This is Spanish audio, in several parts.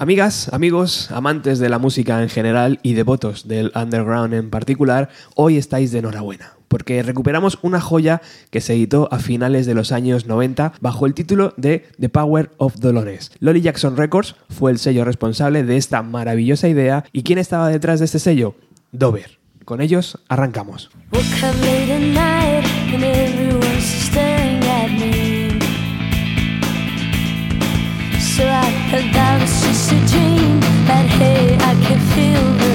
Amigas, amigos, amantes de la música en general y devotos del underground en particular, hoy estáis de enhorabuena, porque recuperamos una joya que se editó a finales de los años 90 bajo el título de The Power of Dolores. Lolly Jackson Records fue el sello responsable de esta maravillosa idea y ¿quién estaba detrás de este sello? Dover. Con ellos arrancamos. That was just a dream. But hey, I can feel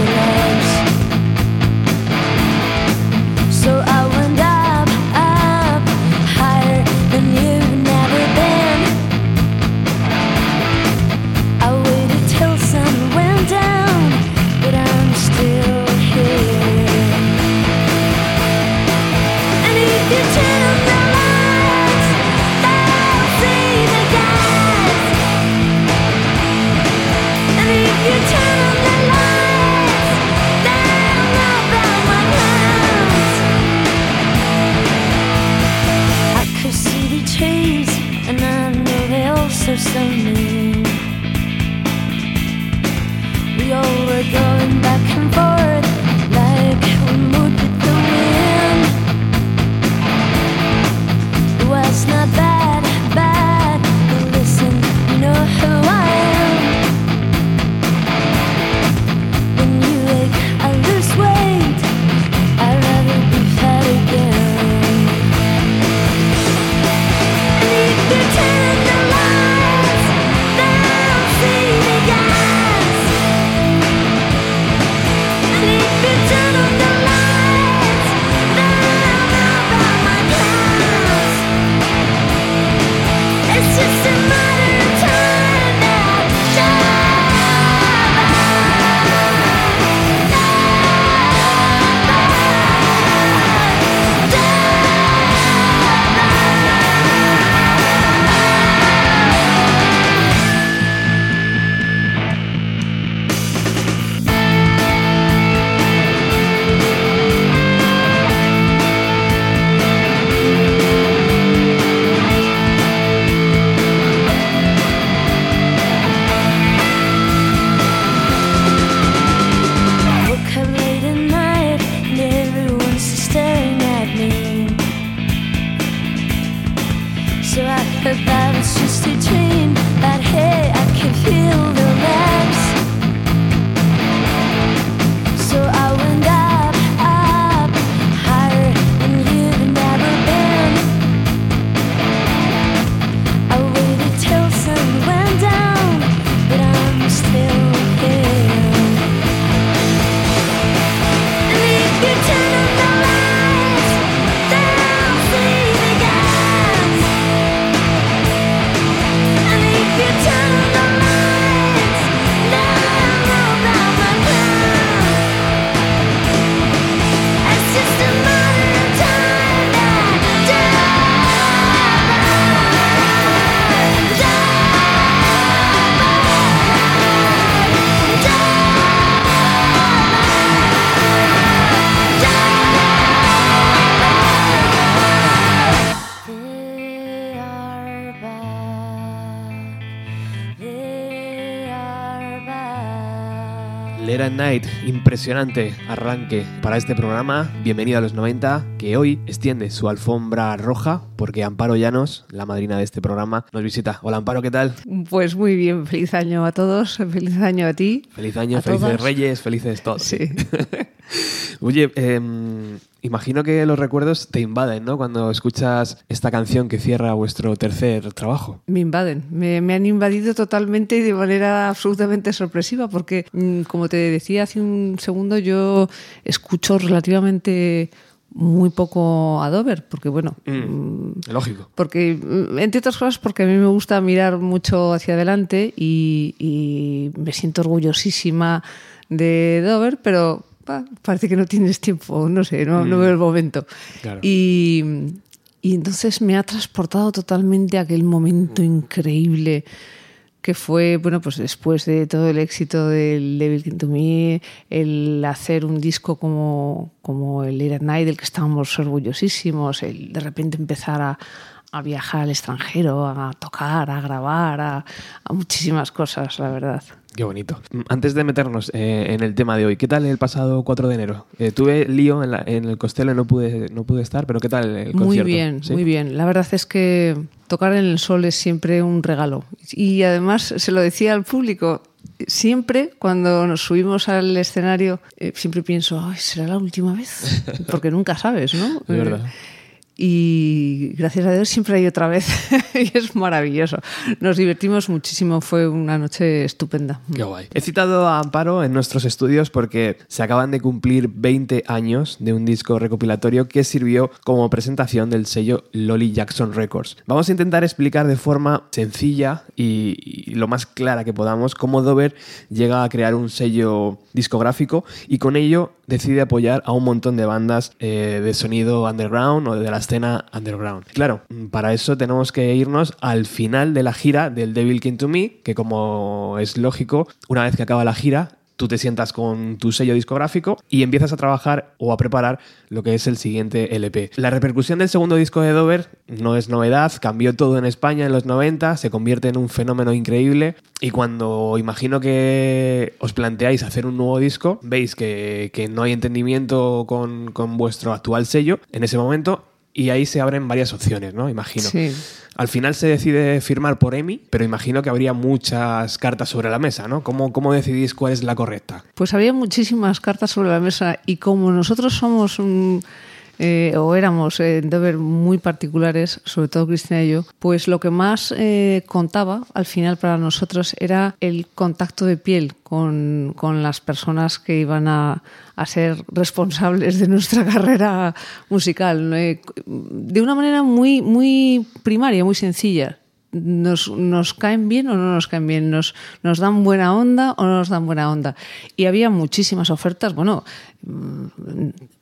Impresionante arranque para este programa. Bienvenido a los 90, que hoy extiende su alfombra roja porque Amparo Llanos, la madrina de este programa, nos visita. Hola Amparo, ¿qué tal? Pues muy bien, feliz año a todos, feliz año a ti. Feliz año, A felices todas. Reyes, felices todos. Sí. Oye, em, imagino que los recuerdos te invaden, ¿no? Cuando escuchas esta canción que cierra vuestro tercer trabajo. Me invaden, me, me han invadido totalmente y de manera absolutamente sorpresiva, porque mm, como te decía hace un segundo, yo escucho relativamente muy poco a Dover, porque bueno, mm, Lógico. porque mm, entre otras cosas porque a mí me gusta mirar mucho hacia adelante y, y me siento orgullosísima de Dover, pero pa, parece que no tienes tiempo, no sé, no, no veo el momento. Claro. Y, y entonces me ha transportado totalmente a aquel momento increíble que fue, bueno, pues después de todo el éxito del Devil Came to Me, el hacer un disco como, como el Era Night, del que estábamos orgullosísimos, el de repente empezar a, a viajar al extranjero, a tocar, a grabar, a, a muchísimas cosas, la verdad. Qué bonito. Antes de meternos eh, en el tema de hoy, ¿qué tal el pasado 4 de enero? Eh, tuve lío en, la- en el Costello y no pude, no pude estar, pero ¿qué tal el concierto? Muy bien, ¿Sí? muy bien. La verdad es que tocar en el sol es siempre un regalo. Y además se lo decía al público. Siempre cuando nos subimos al escenario, eh, siempre pienso, Ay, ¿será la última vez? Porque nunca sabes, ¿no? Es verdad. Y gracias a Dios siempre hay otra vez. y es maravilloso. Nos divertimos muchísimo. Fue una noche estupenda. Qué guay. He citado a Amparo en nuestros estudios porque se acaban de cumplir 20 años de un disco recopilatorio que sirvió como presentación del sello Lolly Jackson Records. Vamos a intentar explicar de forma sencilla y, y lo más clara que podamos cómo Dover llega a crear un sello discográfico y con ello decide apoyar a un montón de bandas eh, de sonido underground o de la escena underground. Claro, para eso tenemos que irnos al final de la gira del Devil Came to Me, que como es lógico, una vez que acaba la gira, tú te sientas con tu sello discográfico y empiezas a trabajar o a preparar lo que es el siguiente LP. La repercusión del segundo disco de Dover no es novedad, cambió todo en España en los 90, se convierte en un fenómeno increíble y cuando imagino que os planteáis hacer un nuevo disco, veis que, no hay entendimiento con, con vuestro actual sello en ese momento y ahí se abren varias opciones, ¿no? Imagino. Sí. Al final se decide firmar por EMI, pero imagino que habría muchas cartas sobre la mesa, ¿no? ¿Cómo, cómo decidís cuál es la correcta? Pues había muchísimas cartas sobre la mesa y como nosotros somos un, eh, o éramos eh, en Dover muy particulares, sobre todo Cristina y yo, pues lo que más eh, contaba al final para nosotros era el contacto de piel con, con las personas que iban a, a ser responsables de nuestra carrera musical. Eh, de una manera muy, muy primaria, muy sencilla nos, nos caen bien o no nos caen bien, nos, nos dan buena onda o no nos dan buena onda. Y había muchísimas ofertas, bueno, mm,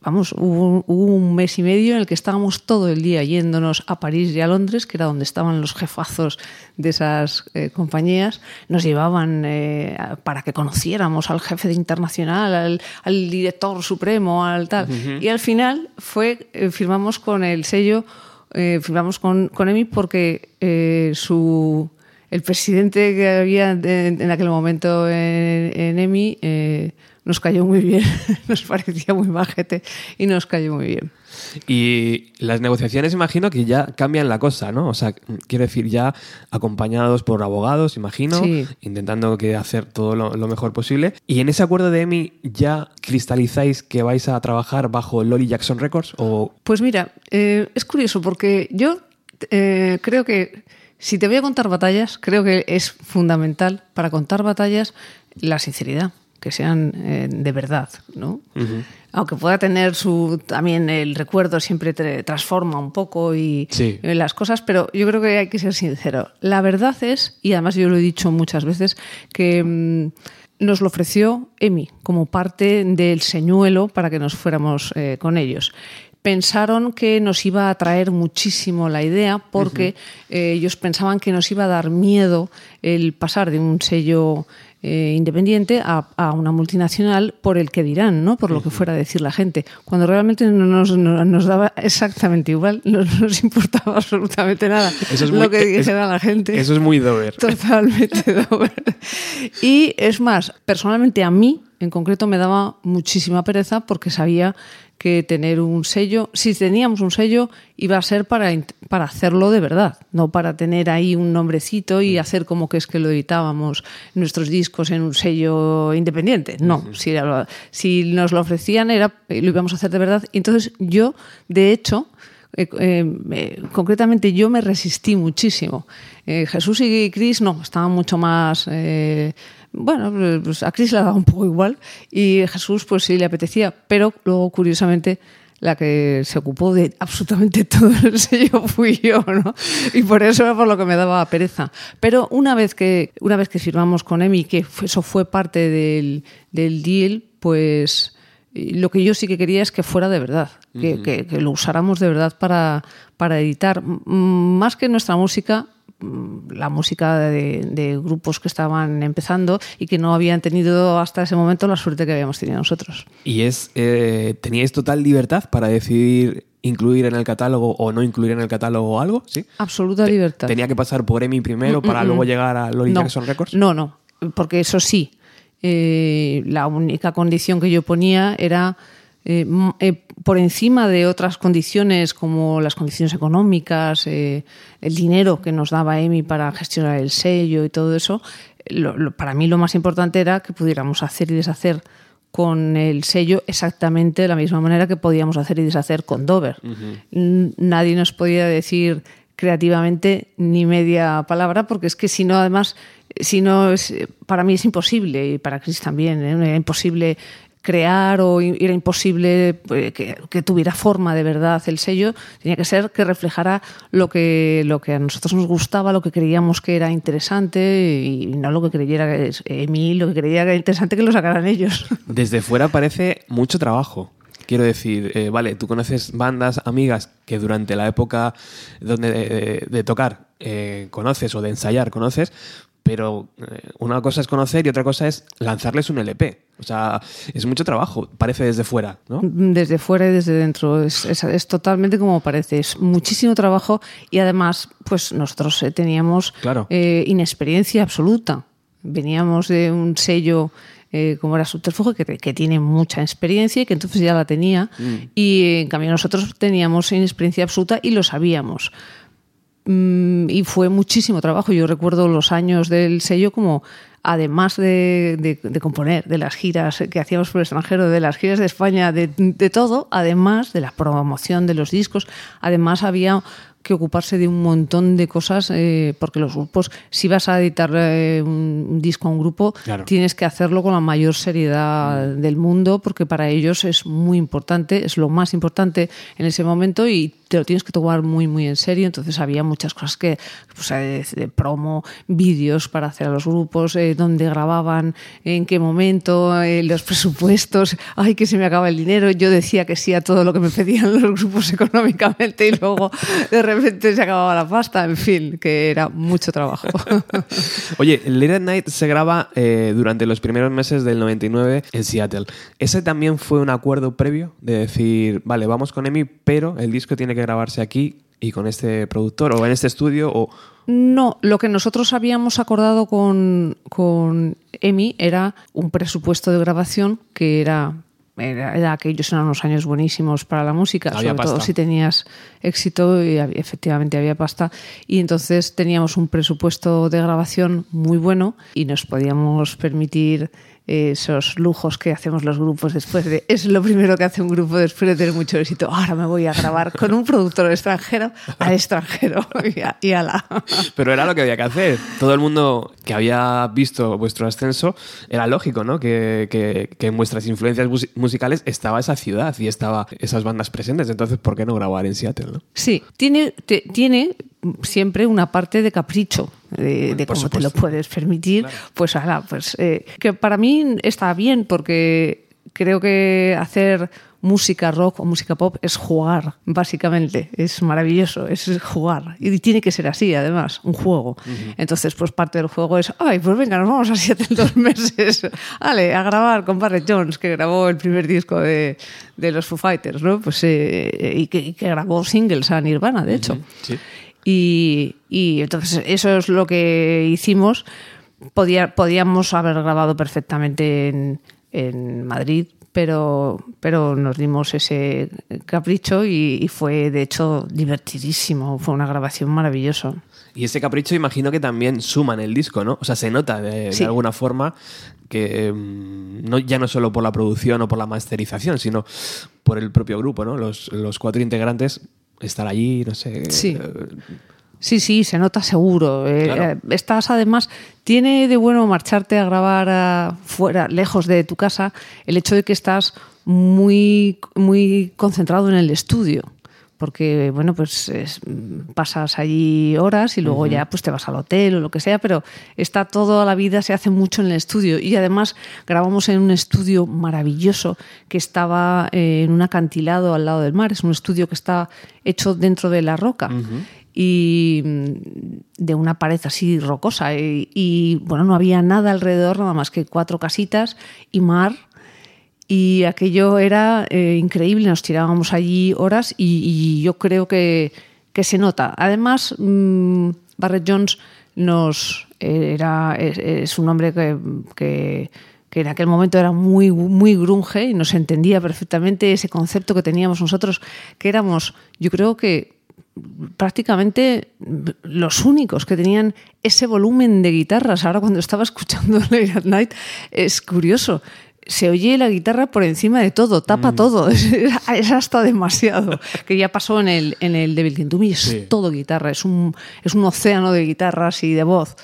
vamos, hubo, hubo un mes y medio en el que estábamos todo el día yéndonos a París y a Londres, que era donde estaban los jefazos de esas eh, compañías, nos llevaban eh, para que conociéramos al jefe de internacional, al, al director supremo, al tal. Y al final fue, eh, firmamos con el sello eh, firmamos con, con EMI porque eh, su el presidente que había en aquel momento en, en EMI eh, nos cayó muy bien, nos parecía muy majete y nos cayó muy bien. Y las negociaciones imagino que ya cambian la cosa, ¿no? O sea, quiero decir, ya acompañados por abogados, imagino, Sí. intentando que hacer todo lo, lo mejor posible. Y en ese acuerdo de EMI ya cristalizáis que vais a trabajar bajo Lolly Jackson Records o Pues mira, eh, es curioso porque yo eh, creo que si te voy a contar batallas, creo que es fundamental para contar batallas la sinceridad, que sean eh, de verdad, ¿no? Aunque pueda tener su también el recuerdo siempre te transforma un poco y Sí. las cosas, pero yo creo que hay que ser sincero. La verdad es, y además yo lo he dicho muchas veces, que mm, nos lo ofreció EMI como parte del señuelo para que nos fuéramos eh, con ellos. Pensaron que nos iba a atraer muchísimo la idea porque eh, ellos pensaban que nos iba a dar miedo el pasar de un sello eh, independiente a, a una multinacional por el que dirán, ¿no? por lo que fuera a decir la gente, cuando realmente no nos, no- nos daba exactamente igual, no nos importaba absolutamente nada Eso es lo muy- que es- dijera la gente. eso es muy Dover. Totalmente Dover. Y es más, personalmente a mí, en concreto, me daba muchísima pereza porque sabía que tener un sello, si teníamos un sello, iba a ser para, para hacerlo de verdad, no para tener ahí un nombrecito y hacer como que es que lo editábamos nuestros discos en un sello independiente. No, si, si nos lo ofrecían, era, lo íbamos a hacer de verdad. Entonces yo, de hecho, eh, eh, concretamente yo me resistí muchísimo. Eh, Jesús y Cris no, estaban mucho más... eh, bueno, pues a Cris le daba un poco igual y Jesús pues sí le apetecía, pero luego curiosamente la que se ocupó de absolutamente todo el sello fui yo, ¿no? Y por eso era por lo que me daba pereza. Pero una vez que, una vez que firmamos con EMI, que eso fue parte del, del deal, pues y lo que yo sí que quería es que fuera de verdad, que, que- que lo usáramos de verdad para, para editar. Más que nuestra música, la música de, de grupos que estaban empezando y que no habían tenido hasta ese momento la suerte que habíamos tenido nosotros. Y es, eh, ¿teníais total libertad para decidir incluir en el catálogo o no incluir en el catálogo algo? ¿Sí? Absoluta libertad. ¿Tenía que pasar por EMI primero Mm, para mm, luego mm. llegar a Lori no, Jackson Records? No, no, porque eso sí, eh, la única condición que yo ponía era eh, eh, por encima de otras condiciones como las condiciones económicas, eh, el dinero que nos daba EMI para gestionar el sello y todo eso, lo- lo- para mí lo más importante era que pudiéramos hacer y deshacer con el sello exactamente de la misma manera que podíamos hacer y deshacer con Dover. Nadie nos podía decir creativamente ni media palabra, porque es que si no, además, si no, es, para mí es imposible, y para Chris también, ¿eh? era imposible crear o era imposible eh, que, que tuviera forma de verdad el sello, tenía que ser que reflejara lo que, lo que a nosotros nos gustaba, lo que creíamos que era interesante y no lo que creyera que es Emi, lo que creía que era interesante que lo sacaran ellos. Desde fuera parece mucho trabajo. Quiero decir, eh, vale, tú conoces bandas, amigas que durante la época donde de, de tocar eh, conoces o de ensayar conoces, pero eh, una cosa es conocer y otra cosa es lanzarles un LP. O sea, es mucho trabajo, parece desde fuera, ¿no? Desde fuera y desde dentro. Es, es- es totalmente como parece. Es muchísimo trabajo y además, pues nosotros eh, teníamos Claro. eh, inexperiencia absoluta. Veníamos de un sello eh, como era Subterfuge, que, que tiene mucha experiencia y que entonces ya la tenía. Y en cambio nosotros teníamos inexperiencia absoluta y lo sabíamos. Mm, y fue muchísimo trabajo. Yo recuerdo los años del sello como, además de, de- componer, de las giras que hacíamos por el extranjero, de las giras de España, de, de todo, además de la promoción de los discos, además había que ocuparse de un montón de cosas, eh, porque los grupos, si vas a editar eh, un, un disco a un grupo, Claro. tienes que hacerlo con la mayor seriedad del mundo, porque para ellos es muy importante, es lo más importante en ese momento y te lo tienes que tomar muy, muy en serio. Entonces había muchas cosas que, pues, eh, de promo, vídeos para hacer a los grupos, eh, dónde grababan, en qué momento, los presupuestos, ay, que se me acaba el dinero. Yo decía que sí a todo lo que me pedían los grupos económicamente y luego de repente se acababa la pasta. En fin, que era mucho trabajo. Oye, Late at Night se graba eh, durante los primeros meses del 99 en Seattle. ¿Ese también fue un acuerdo previo de decir, vale, vamos con EMI, pero el disco tiene que grabarse aquí y con este productor o en este estudio o... No, lo que nosotros habíamos acordado con, con Emi era un presupuesto de grabación que era, era, aquellos eran unos años buenísimos para la música, Había sobre todo si tenías éxito y había- efectivamente había pasta. Y entonces teníamos un presupuesto de grabación muy bueno y nos podíamos permitir esos lujos que hacemos los grupos después de es lo primero que hace un grupo después de tener mucho éxito ahora me voy a grabar con un productor extranjero al extranjero y, a- y ala Pero era lo que había que hacer. Todo el mundo que había visto vuestro ascenso era lógico, ¿no? Que, que- que en vuestras influencias mus- musicales estaba esa ciudad y estaba esas bandas presentes. Entonces, ¿por qué no grabar en Seattle, no? Sí, tiene, te- tiene siempre una parte de capricho, de, de cómo te lo puedes permitir. Pues, ala, pues eh, que para mí está bien porque creo que hacer música rock o música pop es jugar, básicamente. Es maravilloso, es jugar. Y tiene que ser así, además, un juego. Entonces, pues parte del juego es, ay, pues venga, nos vamos a siete en dos meses. Vale, a grabar con Barrett Jones, que grabó el primer disco de, de los Foo Fighters, ¿no? Pues, eh, y, que, y que grabó singles a Nirvana, de hecho. Sí. Y, y entonces eso es lo que hicimos. Podía, podíamos haber grabado perfectamente en, en Madrid, pero, pero nos dimos ese capricho y, y fue de hecho divertidísimo. Fue una grabación maravillosa. Y ese capricho imagino que también suma en el disco, ¿no? O sea, se nota de, alguna forma que mm, no, ya no solo por la producción o por la masterización, sino por el propio grupo, ¿no? Los, los cuatro integrantes estar allí, no sé. Sí. eh, Sí, sí, se nota seguro. Eh, Claro. eh, estás además, tiene de bueno marcharte a grabar ah, fuera, lejos de tu casa, el hecho de que estás muy, muy concentrado en el estudio. Porque, bueno, pues es- pasas allí horas y luego ya pues te vas al hotel o lo que sea, pero está toda la vida, se hace mucho en el estudio. Y además grabamos en un estudio maravilloso que estaba eh, en un acantilado al lado del mar. Es un estudio que está hecho dentro de la roca. y mm, de una pared así rocosa y, y, bueno no había nada alrededor nada más que cuatro casitas y mar y aquello era eh, increíble nos tirábamos allí horas y, yo creo que, que, se nota además mmm, Barrett Jones nos era es, es un hombre que, que que en aquel momento era muy, muy grunge y nos entendía perfectamente ese concepto que teníamos nosotros, que éramos, yo creo que prácticamente los únicos que tenían ese volumen de guitarras. Ahora cuando estaba escuchando Late at Night es curioso. Se oye la guitarra por encima de todo, tapa mm. todo. Es, hasta demasiado. Que ya pasó en el, en el Devil Me, es sí. todo guitarra, es un, es un océano de guitarras y de voz.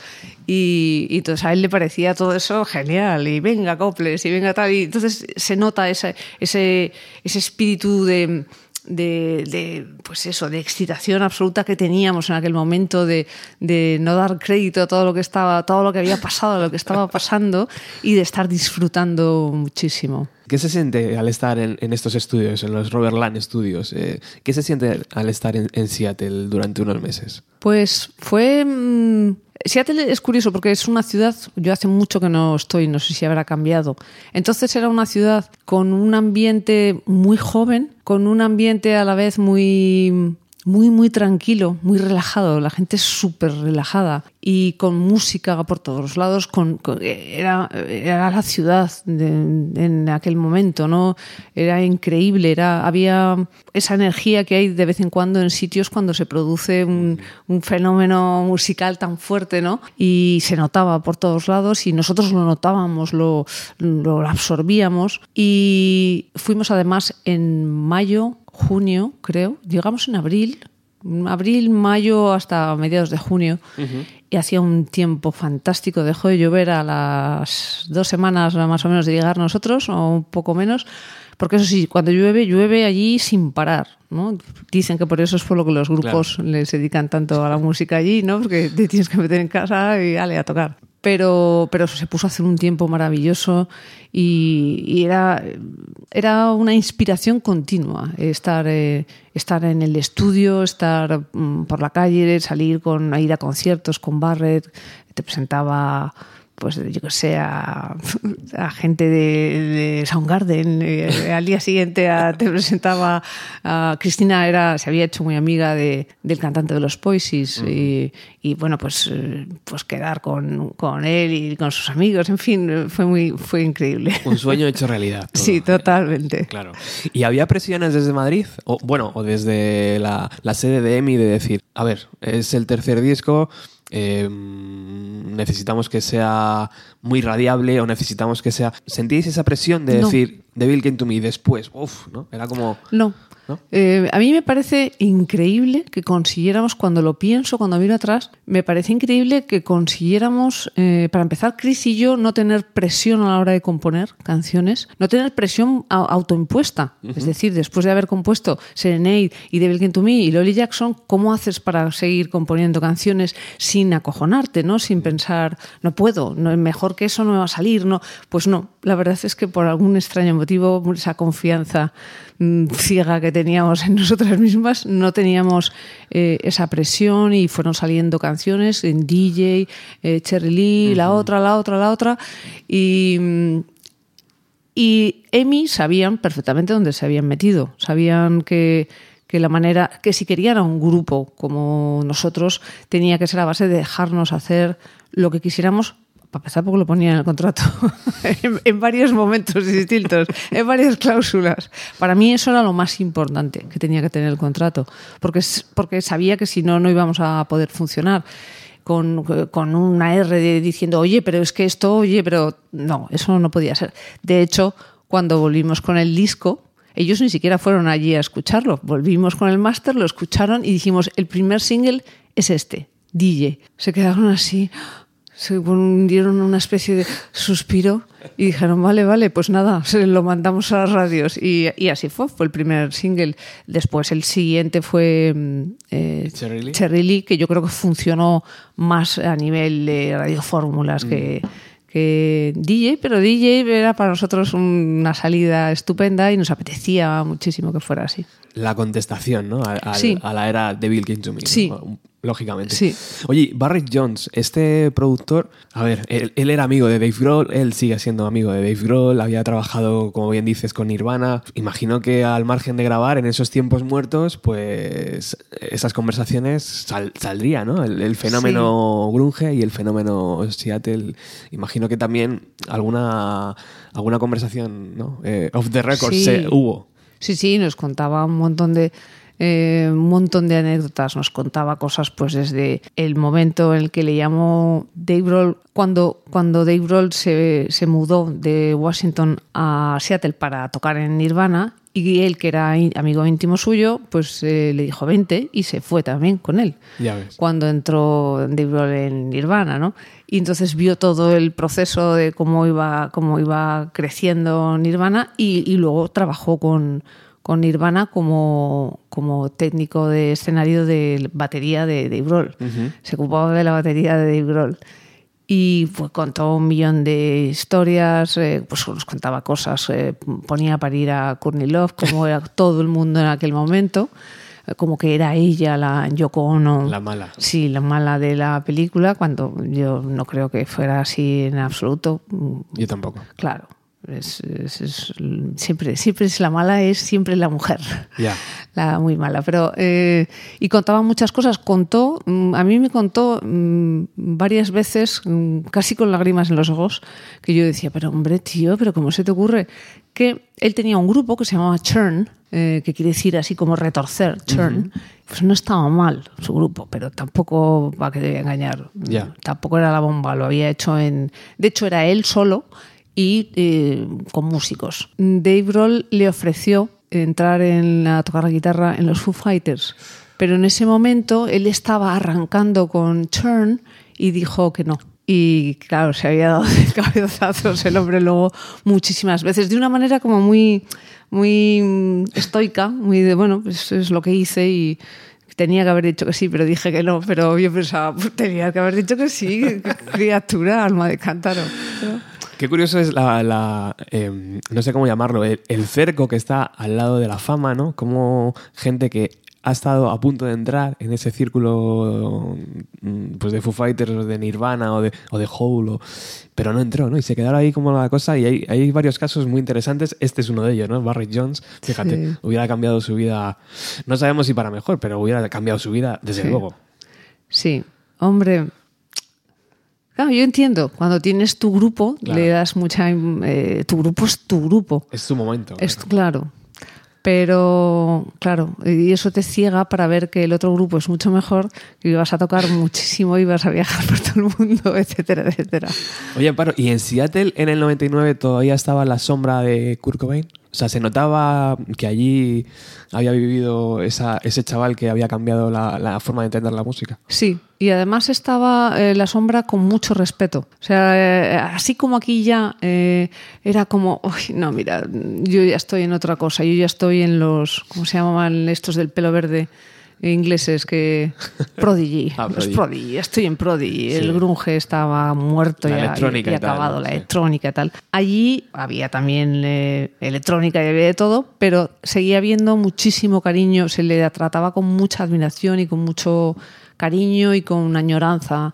Y, y, entonces a él le parecía todo eso genial. Y venga, coples, y venga tal. Y entonces se nota ese, ese, ese espíritu de de, de, pues eso, de excitación absoluta que teníamos en aquel momento, de, de, no dar crédito a todo lo que estaba, todo lo que había pasado, a lo que estaba pasando, y de estar disfrutando muchísimo. ¿Qué se siente al estar en, estos estudios, en los Robert Land Studios? Eh, ¿Qué se siente al estar en, Seattle durante unos meses? Pues fue. Mmm, Seattle es curioso porque es una ciudad, yo hace mucho que no estoy, no sé si habrá cambiado. Entonces era una ciudad con un ambiente muy joven, con un ambiente a la vez muy muy, muy tranquilo, muy relajado. La gente es súper relajada y con música por todos lados. Con, con era, era, la ciudad de, en aquel momento, ¿no? Era increíble. Era, había esa energía que hay de vez en cuando en sitios cuando se produce un, un fenómeno musical tan fuerte, ¿no? Y se notaba por todos lados y nosotros lo notábamos, lo, lo absorbíamos. Y fuimos además en mayo junio, creo. Llegamos en abril, abril, mayo hasta mediados de junio. Uh -huh. Y hacía un tiempo fantástico. Dejó de llover a las dos semanas más o menos de llegar nosotros, o un poco menos. Porque eso sí, cuando llueve, llueve allí sin parar. ¿no? Dicen que por eso es por lo que los grupos claro. les dedican tanto a la música allí, ¿no? porque te tienes que meter en casa y dale a tocar pero, pero se puso a hacer un tiempo maravilloso y, y era, era una inspiración continua estar, eh, estar en el estudio, estar mm, por la calle, salir con ir a conciertos con Barrett, te presentaba pues yo que sé, a, a gente de, de, Soundgarden. Eh, al día siguiente a, te presentaba a Cristina, era, se había hecho muy amiga de, del cantante de los Poisis. Uh -huh. y, y, bueno, pues, pues quedar con, con, él y con sus amigos, en fin, fue, muy, fue increíble. Un sueño hecho realidad. Todo. Sí, totalmente. Claro. ¿Y había presiones desde Madrid? O, bueno, o desde la, la sede de EMI de decir, a ver, es el tercer disco eh, necesitamos que sea muy radiable o necesitamos que sea... ¿Sentíais esa presión de no. decir Devil Came to Me después? Uf, ¿no? Era como... No. ¿No? Eh, a mí me parece increíble que consiguiéramos, cuando lo pienso, cuando miro atrás, me parece increíble que consiguiéramos, eh, para empezar, Chris y yo, no tener presión a la hora de componer canciones, no tener presión autoimpuesta. Uh -huh. Es decir, después de haber compuesto Serenade y Devil Came to Me y Lolly Jackson, ¿cómo haces para seguir componiendo canciones sin acojonarte, ¿no? sin pensar, no puedo, no, mejor que eso no me va a salir? no Pues no, la verdad es que por algún extraño motivo, esa confianza ciega que teníamos en nosotras mismas, no teníamos eh, esa presión y fueron saliendo canciones en DJ, eh, Cherry Lee, uh -huh. la otra, la otra, la otra. Y, y Emi sabían perfectamente dónde se habían metido. Sabían que, que la manera, que si querían a un grupo como nosotros, tenía que ser a base de dejarnos hacer lo que quisiéramos para empezar porque lo ponía en el contrato en, en, varios momentos distintos, en varias cláusulas. Para mí eso era lo más importante que tenía que tener el contrato, porque, porque sabía que si no, no íbamos a poder funcionar. Con, con una R de, diciendo, oye, pero es que esto, oye, pero no, eso no podía ser. De hecho, cuando volvimos con el disco, ellos ni siquiera fueron allí a escucharlo. Volvimos con el máster, lo escucharon y dijimos, el primer single es este, DJ. Se quedaron así, se dieron una especie de suspiro y dijeron, vale, vale, pues nada, se lo mandamos a las radios. Y, y así fue, fue el primer single. Después el siguiente fue eh, Cherry, Lee. Cherry Lee, que yo creo que funcionó más a nivel de radiofórmulas mm. que que DJ, pero DJ era para nosotros una salida estupenda y nos apetecía muchísimo que fuera así. La contestación, ¿no? A, al- Sí. a la era Devil Came to Me. ¿no? Lógicamente. Sí. Oye, Barrett Jones, este productor, a ver, él, él era amigo de Dave Grohl, él sigue siendo amigo de Dave Grohl, había trabajado, como bien dices, con Nirvana. Imagino que al margen de grabar en esos tiempos muertos, pues esas conversaciones sal- saldrían, ¿no? El, el fenómeno grunge y el fenómeno Seattle. Imagino que también alguna, alguna conversación, ¿no? Eh, off the record Sí. se- hubo. Sí, sí, nos contaba un montón de eh, un montón de anécdotas, nos contaba cosas pues desde el momento en el que le llamó Dave Grohl, cuando, cuando Dave Grohl se, se mudó de Washington a Seattle para tocar en Nirvana y él, que era amigo íntimo suyo, pues eh, le dijo 20 y se fue también con él Ya ves. cuando entró Dave en Nirvana, ¿no? Y entonces vio todo el proceso de cómo iba, cómo iba creciendo Nirvana y, y luego trabajó con, con Nirvana como, como técnico de escenario de batería de Dave Grohl. Se ocupaba de la batería de Dave Grohl. Y pues contó un millón de historias, eh, pues nos contaba cosas, eh, ponía para ir a Courtney Love, como era todo el mundo en aquel momento, eh, como que era ella la Yoko Ono. La mala. Sí, la mala de la película, cuando yo no creo que fuera así en absoluto. Yo tampoco. Claro, es, es- es- siempre, siempre es la mala, es siempre la mujer. La muy mala, pero eh, y contaba muchas cosas. Contó, mm, a mí me contó mm, varias veces, mm, casi con lágrimas en los ojos, que yo decía, pero hombre, tío, pero cómo se te ocurre que él tenía un grupo que se llamaba Churn, eh, que quiere decir así como retorcer, Churn. Pues no estaba mal su grupo, pero tampoco va que debe engañar. Ya. Tampoco era la bomba, lo había hecho en. De hecho, era él solo y eh, con músicos. Dave Grohl le ofreció entrar en, a tocar la guitarra en los Foo Fighters, pero en ese momento él estaba arrancando con Churn y dijo que no. Y claro, se había dado de cabezazos el hombre luego muchísimas veces, de una manera como muy, muy estoica, muy de, bueno, pues es lo que hice y tenía que haber dicho que sí, pero dije que no, pero yo pensaba, pues tenía que haber dicho que sí, criatura, alma de cántaro. Qué curioso es la, la, eh, no sé cómo llamarlo, el, el cerco que está al lado de la fama, ¿no? Como gente que ha estado a punto de entrar en ese círculo mm, pues de Foo Fighters o de Nirvana o de, o de Hole, o- pero no entró, ¿no? Y se quedaron ahí como la cosa y hay, hay varios casos muy interesantes. Este es uno de ellos, ¿no? Barry Jones, fíjate, Sí. hubiera cambiado su vida, no sabemos si para mejor, pero hubiera cambiado su vida desde Sí. luego. Sí, hombre. Claro, yo entiendo, cuando tienes tu grupo, Claro. le das mucha... eh, tu grupo es tu grupo. Es su momento. Es claro. Pero, claro, y eso te ciega para ver que el otro grupo es mucho mejor, que vas a tocar muchísimo y vas a viajar por todo el mundo, etcétera, etcétera. Oye, Amparo, ¿y en Seattle en el 99 todavía estaba la sombra de Kurt Cobain? Sea, se notaba que allí había vivido esa, ese chaval que había cambiado la, forma de entender la música. Sí, y además estaba eh, la sombra con mucho respeto. O sea, eh, así como aquí ya eh, era como, uy, no, mira, yo ya estoy en otra cosa, yo ya estoy en los, ¿cómo se llamaban estos del pelo verde? Ingleses que Prodigy, Ah, los Prodigy. Prodigy, estoy en Prodigy, el grunge estaba muerto La ya, y, y tal, acabado, ¿no? la Sí. electrónica y tal. Allí había también eh, electrónica y había de todo, pero seguía habiendo muchísimo cariño, se le trataba con mucha admiración y con mucho cariño y con una añoranza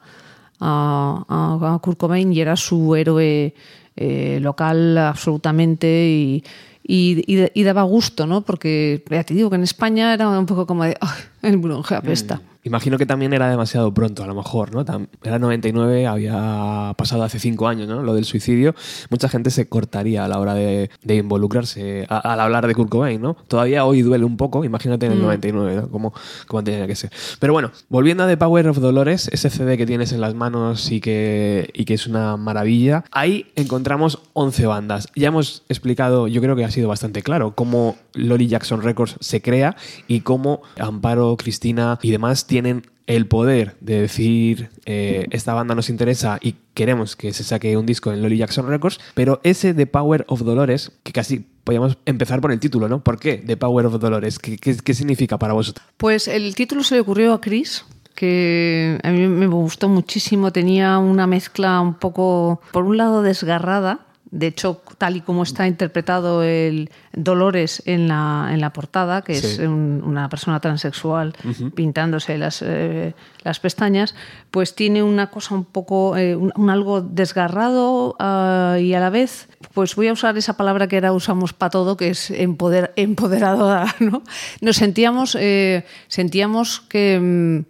a, a- a Kurt Cobain y era su héroe eh, local absolutamente y, y, y- y daba gusto, ¿no? Porque ya te digo que en España era un poco como de, "Ay, el grunge apesta. Imagino que también era demasiado pronto, a lo mejor, ¿no? Era 99, había pasado hace cinco años, ¿no? Lo del suicidio. Mucha gente se cortaría a la hora de, de involucrarse a- al hablar de Kurt Cobain, ¿no? Todavía hoy duele un poco, imagínate en el 99, ¿no? Como, como tenía que ser. Pero bueno, volviendo a The Power of Dolores, ese CD que tienes en las manos y que, y que es una maravilla, ahí encontramos 11 bandas. Ya hemos explicado, yo creo que ha sido bastante claro, cómo Lolly Jackson Records se crea y cómo Amparo, Cristina y demás tienen el poder de decir eh, esta banda nos interesa y queremos que se saque un disco en Lolly Jackson Records, pero ese The Power of Dolores, que casi podríamos empezar por el título, ¿no? ¿Por qué The Power of Dolores? ¿Qué, qué- qué significa para vosotros? Pues el título se le ocurrió a Chris que a mí me gustó muchísimo. Tenía una mezcla un poco, por un lado, desgarrada. De hecho, tal y como está interpretado el Dolores en la, en la portada, que es un- una persona transexual pintándose las, eh, las pestañas, pues tiene una cosa un poco, eh, un, un algo desgarrado ah, y a la vez, pues voy a usar esa palabra que ahora usamos para todo, que es empoder, empoderadora, ¿no? Nos sentíamos, eh, sentíamos que mm,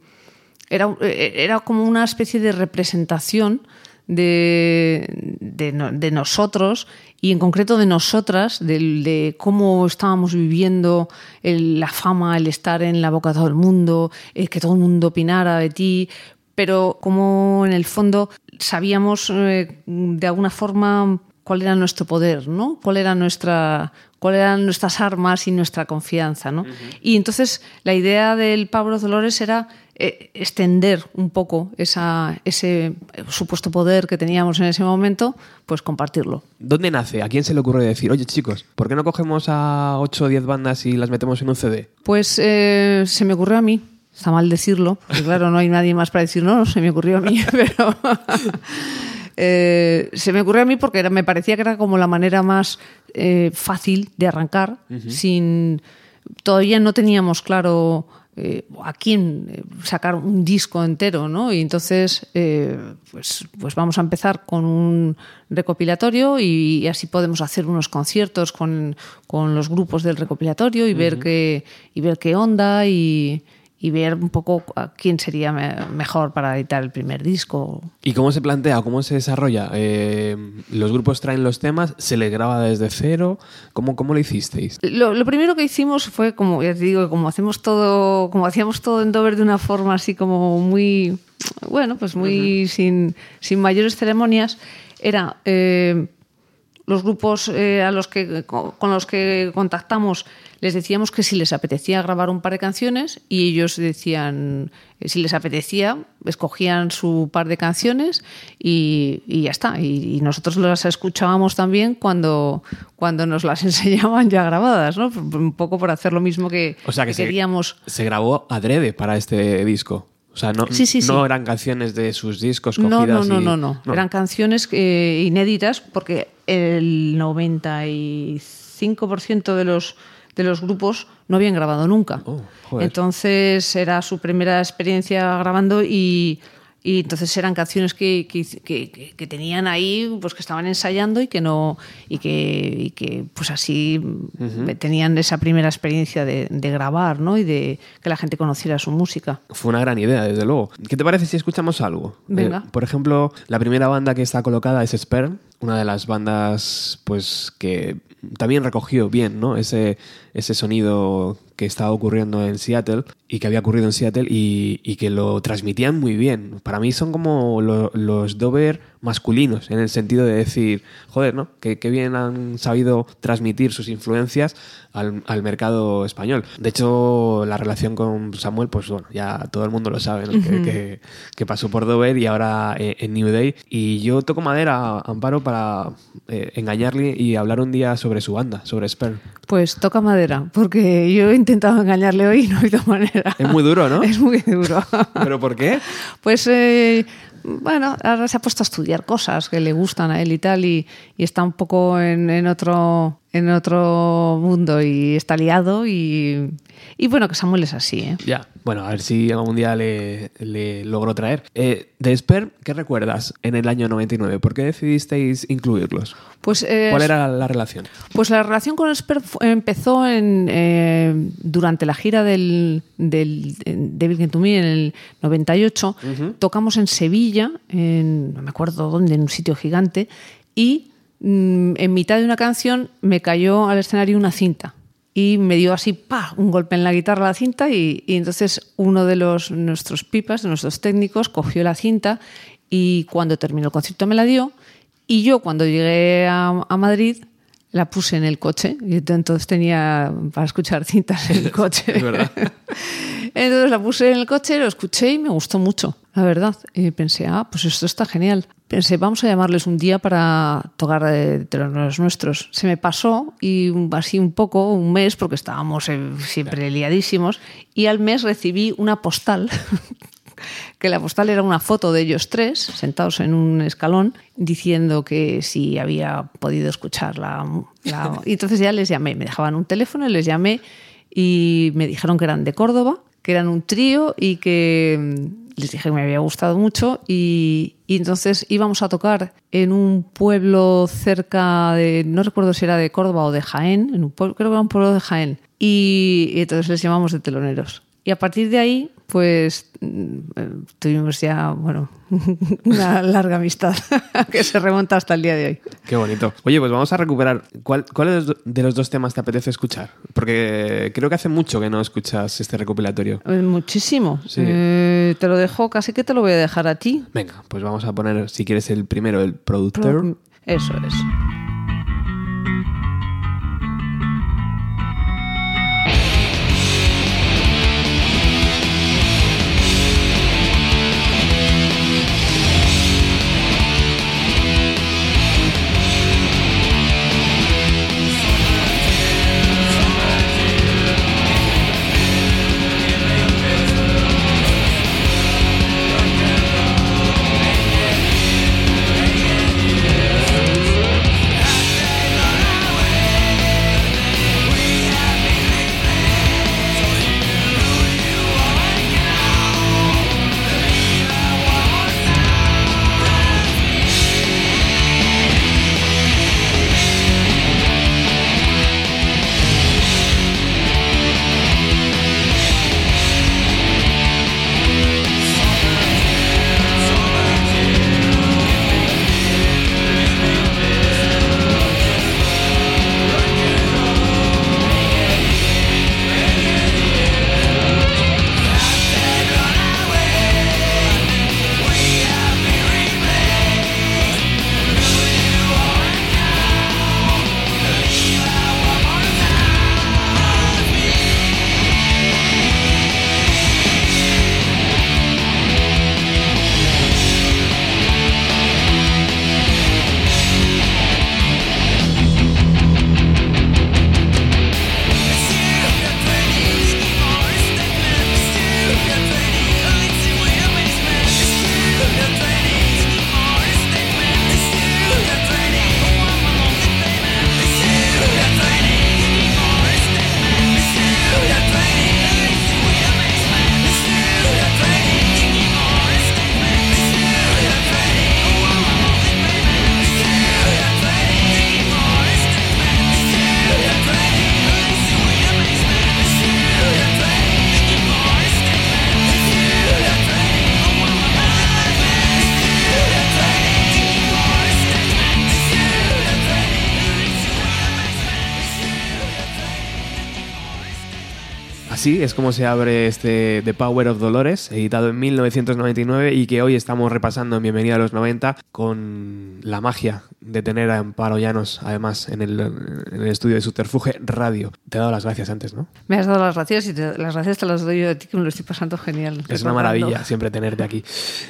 era, era como una especie de representación de, de nosotros y en concreto de nosotras, del- de, cómo estábamos viviendo el- la fama, el estar en la boca de todo el mundo, eh, que todo el mundo opinara de ti, pero como en el fondo sabíamos eh, de alguna forma cuál era nuestro poder, ¿no? Cuál era nuestra cuáles eran nuestras armas y nuestra confianza, ¿no? Y entonces la idea del Pablo Dolores era eh, extender un poco esa, ese supuesto poder que teníamos en ese momento, pues compartirlo. ¿Dónde nace? ¿A quién se le ocurre decir, oye chicos, ¿por qué no cogemos a 8 o 10 bandas y las metemos en un CD? Pues eh, se me ocurrió a mí. Está mal decirlo, porque claro, no hay nadie más para decir, no, no, se me ocurrió a mí, pero eh, se me ocurrió a mí porque era- me parecía que era como la manera más eh, fácil de arrancar, sin todavía no teníamos claro eh, a quién sacar un disco entero, ¿no? Y entonces, eh, pues, pues vamos a empezar con un recopilatorio y, así podemos hacer unos conciertos con, con los grupos del recopilatorio y ver qué y ver qué onda y, y ver un poco a quién sería me- mejor para editar el primer disco. ¿Y cómo se plantea? ¿Cómo se desarrolla? Eh, ¿Los grupos traen los temas? ¿Se les graba desde cero? ¿Cómo, cómo lo hicisteis? Lo, lo primero que hicimos fue, como ya te digo, como hacemos todo, como hacíamos todo en Dover de una forma así como muy, bueno, pues muy sin, sin mayores ceremonias, era eh, los grupos eh, a los que, con los que contactamos les decíamos que si les apetecía grabar un par de canciones y ellos decían eh, si les apetecía, escogían su par de canciones y, y ya está. Y, y nosotros las escuchábamos también cuando, cuando nos las enseñaban ya grabadas, ¿no? Un poco por hacer lo mismo que, O sea que, que se- queríamos. Se, grabó adrede para este disco. O sea, no, Sí, sí, sí. no eran canciones de sus discos No, cogidas no, no, y- no, no. Eran canciones eh, inéditas porque el 95% de los, de los grupos no habían grabado nunca. Oh, entonces era su primera experiencia grabando y, y entonces eran canciones que, que, que- tenían ahí, pues que estaban ensayando y que no y que, y que pues así tenían esa primera experiencia de, de grabar, ¿no? Y de que la gente conociera su música. Fue una gran idea, desde luego. ¿Qué te parece si escuchamos algo? Venga. Eh, por ejemplo, la primera banda que está colocada es Sperm, una de las bandas pues que también recogió bien ¿no? ese, ese sonido que estaba ocurriendo en Seattle y que había ocurrido en Seattle y, y que lo transmitían muy bien. Para mí son como lo- los Dover masculinos, en el sentido de decir, joder, ¿no? Que, que bien han sabido transmitir sus influencias al, al mercado español. De hecho, la relación con Samuel, pues bueno, ya todo el mundo lo sabe, ¿no? que, que- que pasó por Dover y ahora eh, en New Day. Y yo toco madera, Amparo, para eh, engañarle y hablar un día sobre su banda, sobre Sperm. Pues toca madera, porque yo he intentado engañarle hoy y no ha habido manera. Es muy duro, ¿no? Es muy duro. ¿Pero por qué? Pues eh, bueno, ahora se ha puesto a estudiar cosas que le gustan a él y tal, y, y está un poco en, en otro en otro mundo y está liado y, y bueno, que Samuel es así, ¿eh? Ya, bueno, a ver si algún día le, le logro traer. Eh, de Sperm, ¿qué recuerdas en el año 99? ¿Por qué decidisteis incluirlos? Pues, eh, ¿Cuál era la relación? Pues la relación con Esper empezó en, eh, durante la gira del, del David Can to Me en el 98. Tocamos en Sevilla, en, no me acuerdo dónde, en un sitio gigante, y mm, en mitad de una canción me cayó al escenario una cinta. Y me dio así, pa, un golpe en la guitarra la cinta y, y entonces uno de los nuestros pipas, de nuestros técnicos, cogió la cinta y cuando terminó el concierto me la dio y yo cuando llegué a, a Madrid la puse en el coche y entonces tenía para escuchar cintas en el coche. Es verdad. Entonces la puse en el coche, lo escuché y me gustó mucho, la verdad. Y pensé, ah, pues esto está genial. Pensé, vamos a llamarles un día para tocar de, de los nuestros. Se me pasó y así un poco, un mes, porque estábamos eh, siempre liadísimos, y al mes recibí una postal que la postal era una foto de ellos tres sentados en un escalón diciendo que si había podido escuchar la, la- Y entonces ya les llamé, me dejaban un teléfono y les llamé y me dijeron que eran de Córdoba, que eran un trío y que mm, les dije que me había gustado mucho y, y entonces íbamos a tocar en un pueblo cerca de, no recuerdo si era de Córdoba o de Jaén, en un pueblo, creo que era un pueblo de Jaén y, y entonces les llamamos de teloneros. Y a partir de ahí, pues mm, eh, tuvimos ya, bueno, una larga amistad que se remonta hasta el día de hoy. Qué bonito. Oye, pues vamos a recuperar. ¿Cuál, cuál de los dos temas te apetece escuchar? Porque creo que hace mucho que no escuchas este recopilatorio. Eh, Muchísimo. Sí. Eh, te lo dejo, casi que te lo voy a dejar a ti. Venga, pues vamos a poner, si quieres, el primero, el productor. Eso es. Así es como se abre este The Power of Dolores, editado en 1999 y que hoy estamos repasando en Bienvenida a los 90 con la magia de tener a Amparo Llanos, además, en el, en el estudio de Subterfuge Radio. Te he dado las gracias antes, ¿no? Me has dado las gracias y te- las gracias te las doy yo a ti que me lo estoy pasando genial. Es una maravilla siempre tenerte aquí.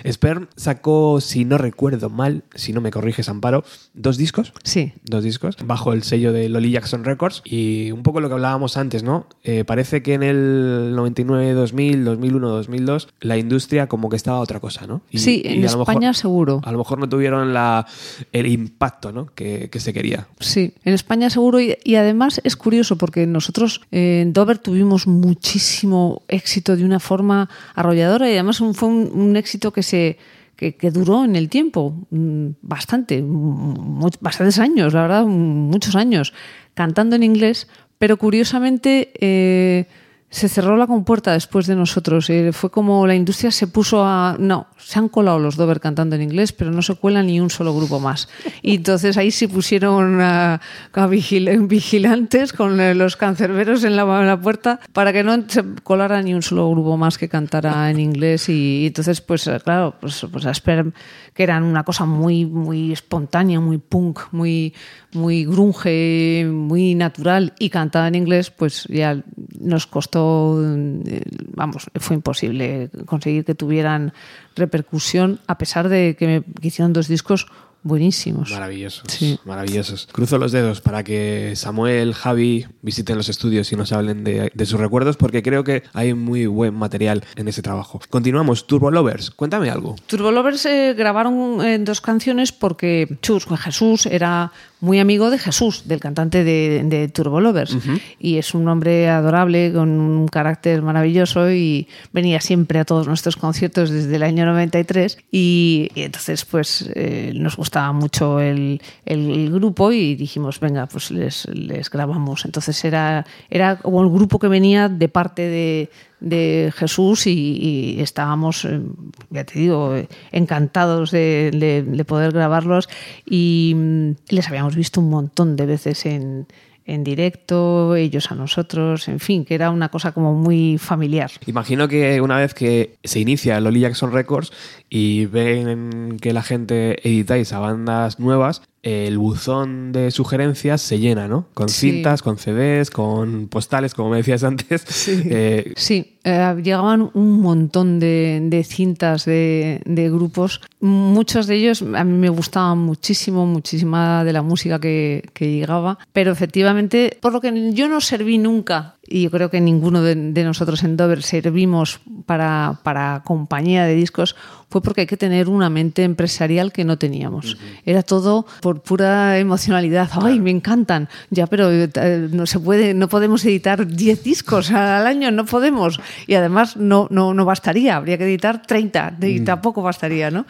Sperm sacó, si no recuerdo mal, si no me corriges, Amparo, dos discos. Sí. Dos discos, bajo el sello de Lolly Jackson Records. Y un poco lo que hablábamos antes, ¿no? Eh, parece que en el 99, 2000, 2001, 2002, la industria como que estaba otra cosa, ¿no? Y- Sí, en y a lo España mejor- seguro. A lo mejor no tuvieron la, el impacto, ¿no? Que, que se quería. Sí, en España seguro. Y, y además es curioso porque nosotros eh, en Dover tuvimos muchísimo éxito de una forma arrolladora y además un- fue un, un éxito que se que, que duró en el tiempo mm, bastante, mu- bastantes años, la verdad, muchos años, cantando en inglés, pero curiosamente eh, se cerró la compuerta después de nosotros. Eh, fue como la industria se puso a... No, se han colado los Dover cantando en inglés, pero no se cuela ni un solo grupo más. Y entonces ahí se pusieron a, a vigil- vigilantes con eh, los cancerberos en la, en puerta para que no se colara ni un solo grupo más que cantara en inglés. Y, y entonces, pues eh, claro, pues, pues a Sperm, que eran una cosa muy, muy espontánea, muy punk, muy, muy grunge, muy natural y cantada en inglés, pues ya nos costó, eh, vamos, fue imposible conseguir que tuvieran repercusión, a pesar de que me que hicieron dos discos buenísimos. Maravillosos, Sí. maravillosos. Cruzo los dedos para que Samuel, Javi visiten los estudios y nos hablen de, de sus recuerdos porque creo que hay muy buen material en ese trabajo. Continuamos, Turbo Lovers, cuéntame algo. Turbo Lovers eh, grabaron eh, dos canciones porque Chus Jesús era muy amigo de Jesús, del cantante de, de Turbo Lovers. Y es un hombre adorable, con un carácter maravilloso y venía siempre a todos nuestros conciertos desde el año 93. Y, y entonces, pues, eh, nos gustaba mucho el, el grupo y dijimos, venga, pues les, les grabamos. Entonces era, era como el grupo que venía de parte de, de Jesús y, estábamos, eh, ya te digo, encantados de, de- de poder grabarlos y mm, les habíamos visto un montón de veces en, en directo, ellos a nosotros, en fin, que era una cosa como muy familiar. Imagino que una vez que se inicia Lolly Jackson Records y ven que la gente editáis a bandas nuevas, el buzón de sugerencias se llena, ¿no? Con Sí. cintas, con CDs, con postales, como me decías antes. Eh, Sí, eh, llegaban un montón de, de cintas de, de grupos. Muchos de ellos a mí me gustaban muchísimo, muchísima de la música que, que llegaba. Pero efectivamente, por lo que yo no serví nunca, y yo creo que ninguno de, de nosotros en Dover servimos para, para compañía de discos, fue porque hay que tener una mente empresarial que no teníamos. Era todo por pura emocionalidad. ¡Ay, me encantan! Ya, pero eh, no se puede, no podemos editar 10 discos al año, no podemos. Y además no, no, no bastaría, habría que editar 30 y tampoco bastaría, ¿no?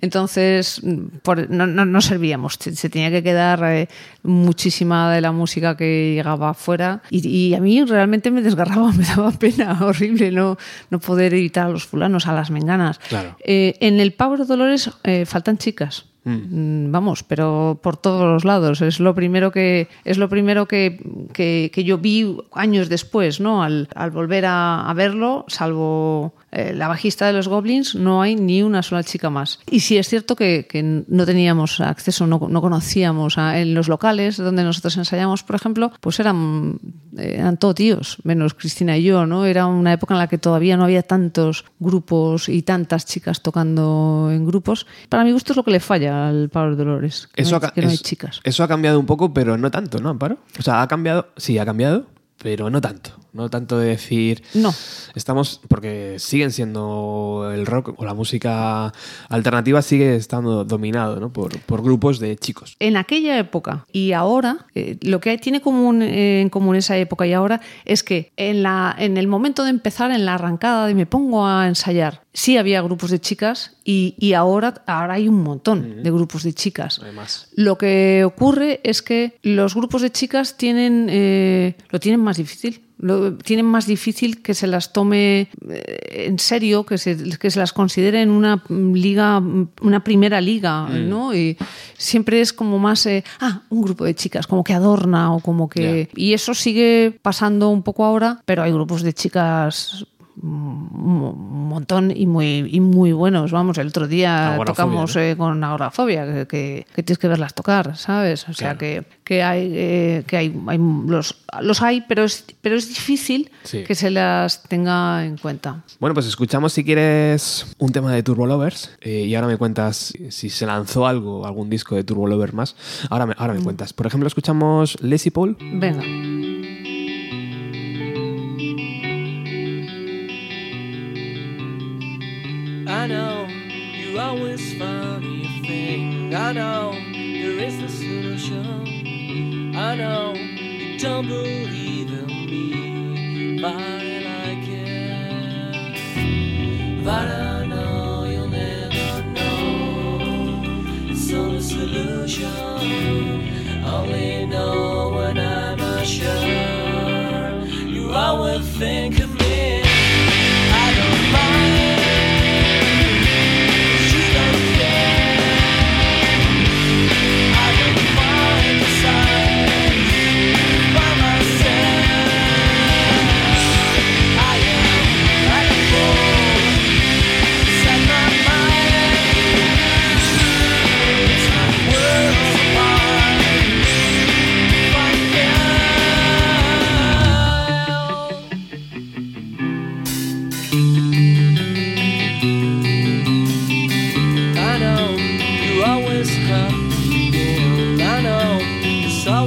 Entonces, mm, por- no, no, no servíamos. Se, se tenía que quedar eh, muchísima de la música que llegaba afuera y, y a mí realmente me desgarraba, me daba pena, horrible no, no poder editar a los fulanos, a las menganas. Claro. Eh, en el Pablo Dolores eh, faltan chicas. Mm, Vamos, pero por todos los lados. Es lo primero que es lo primero que, que- que yo vi años después, ¿no? Al, al volver a, a verlo, salvo eh, la bajista de los Goblins, no hay ni una sola chica más. Y sí es cierto que, que no teníamos acceso, no, no conocíamos a- en los locales donde nosotros ensayamos, por ejemplo, pues eran, eran todo tíos, menos Cristina y yo, ¿no? Era una época en la que todavía no había tantos grupos y tantas chicas tocando en grupos. Para mi gusto es lo que le falla al Pablo Dolores, que, Eso, no, ha, hay, que no hay chicas. eso ha cambiado un poco, pero no tanto, ¿no, Amparo? O sea, ha cambiado, sí, ha cambiado, pero no tanto. No tanto de decir. No. Estamos. Porque siguen siendo el rock o la música alternativa sigue estando dominado, ¿no? Por, por grupos de chicos. en aquella época y ahora, eh, lo que tiene común, eh, en común esa época y ahora es que en, la, en el momento de empezar, en la arrancada de me pongo a ensayar, sí había grupos de chicas y, y ahora, ahora hay un montón de grupos de chicas. Además. Lo que ocurre es que los grupos de chicas tienen, eh, lo tienen más difícil. Lo, tienen más difícil que se las tome eh, en serio, que se, que se las considere en una mm, liga, mm, una primera liga, ¿no? Y siempre es como más, eh, ah, un grupo de chicas, como que adorna o como que... Y eso sigue pasando un poco ahora, pero hay grupos de chicas mm, un montón y muy, y muy buenos. Vamos, el otro día Agorafobia, tocamos ¿no? eh, con agorafobia, que, que- que tienes que verlas tocar, ¿sabes? O sea, Claro. que, que hay, eh, que hay, hay los, los hay, pero es, pero es difícil Sí. que se las tenga en cuenta. Bueno, pues escuchamos si quieres un tema de Turbo Lovers eh, y ahora me cuentas si se lanzó algo, algún disco de Turbo Lovers más. Ahora me, ahora me cuentas. Por ejemplo, escuchamos Lazy Paul. Venga. You funny thing. I know there is a solution. I know you don't believe in me, but I care. But I know you'll never know. It's only solution. Only know when I'm unsure. You always think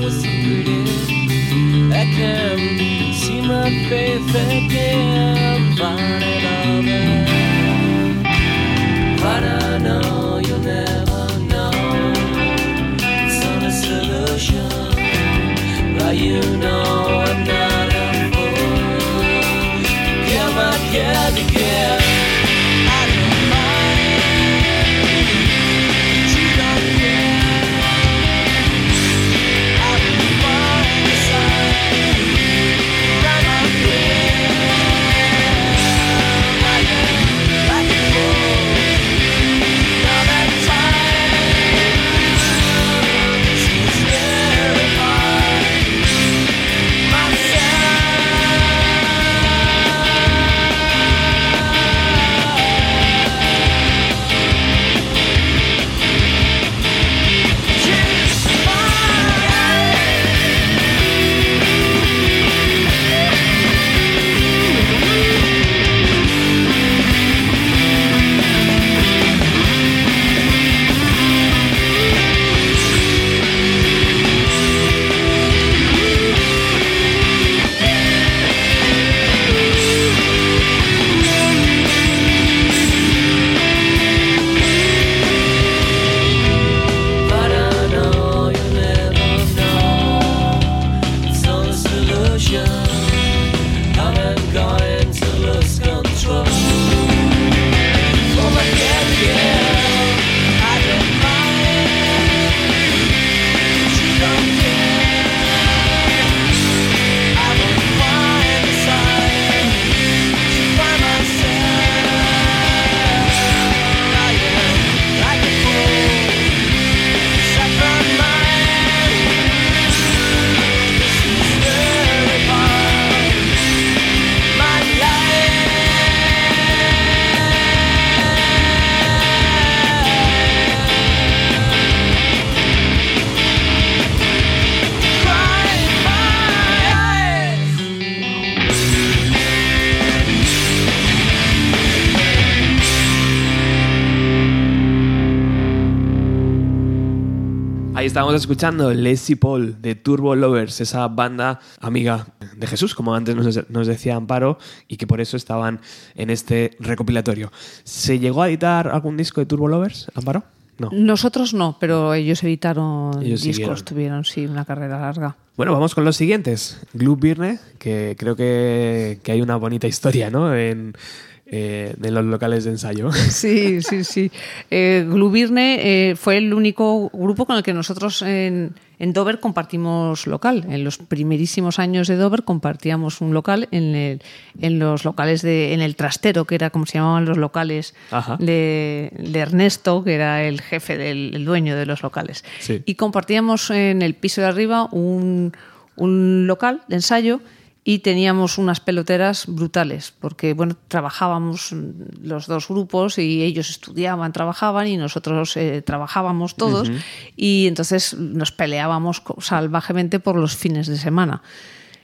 was so pretty. I can see my faith again. Find it all there. But I know. Estábamos escuchando Lazy Paul de Turbo Lovers, esa banda amiga de Jesús, como antes nos, nos decía Amparo, y que por eso estaban en este recopilatorio. ¿Se llegó a editar algún disco de Turbo Lovers, Amparo? No. Nosotros no, pero ellos editaron Ellos discos, siguieron. tuvieron sí una carrera larga. Bueno, vamos con los siguientes. Glue Birne, que creo que, que hay una bonita historia, ¿no? En, eh, de los locales de ensayo. Sí, sí, sí. Eh, Glubirne eh, fue el único grupo con el que nosotros en, en Dover compartimos local. En los primerísimos años de Dover compartíamos un local en, el- en los locales de, en el trastero, que era como se llamaban los locales de, de Ernesto, que era el jefe del el dueño de los locales. Sí. Y compartíamos en el piso de arriba un, un local de ensayo y teníamos unas peloteras brutales, porque bueno, trabajábamos los dos grupos y ellos estudiaban, trabajaban y nosotros eh, trabajábamos todos y entonces nos peleábamos salvajemente por los fines de semana.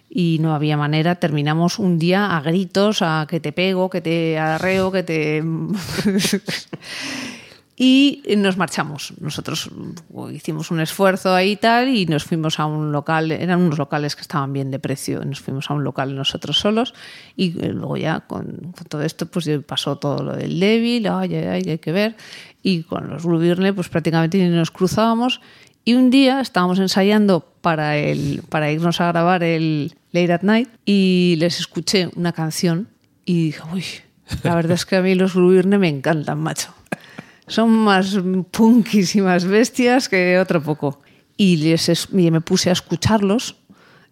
Y no había manera, terminamos un día a gritos, a que te pego, que te arreo, que te... Y nos marchamos. Nosotros mm, hicimos un esfuerzo ahí y tal y nos fuimos a un local, eran unos locales que estaban bien de precio, nos fuimos a un local nosotros solos y eh, luego ya con, con todo esto pues pasó todo lo del débil, ay, ay, ay, hay que ver y con los Blue pues prácticamente ni nos cruzábamos y un día estábamos ensayando para, el, para irnos a grabar el Late at Night y les escuché una canción y dije, uy, la verdad es que a mí los Blue me encantan, macho son más punkis y más bestias que otro poco. Y, les es- y me puse a escucharlos.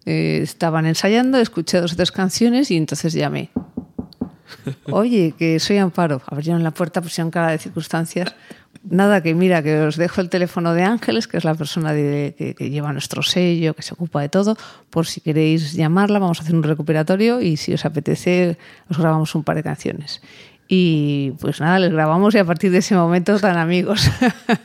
Eh, estaban ensayando, escuché dos o tres canciones y entonces llamé. Oye, que soy Amparo. Abrieron la puerta, pusieron cara de circunstancias. Nada, que mira, que os dejo el teléfono de Ángeles, que es la persona de- que, que lleva nuestro sello, que se ocupa de todo, por si queréis llamarla, vamos a hacer un recuperatorio y si os apetece, os grabamos un par de canciones. Y pues nada, les grabamos y a partir de ese momento tan amigos.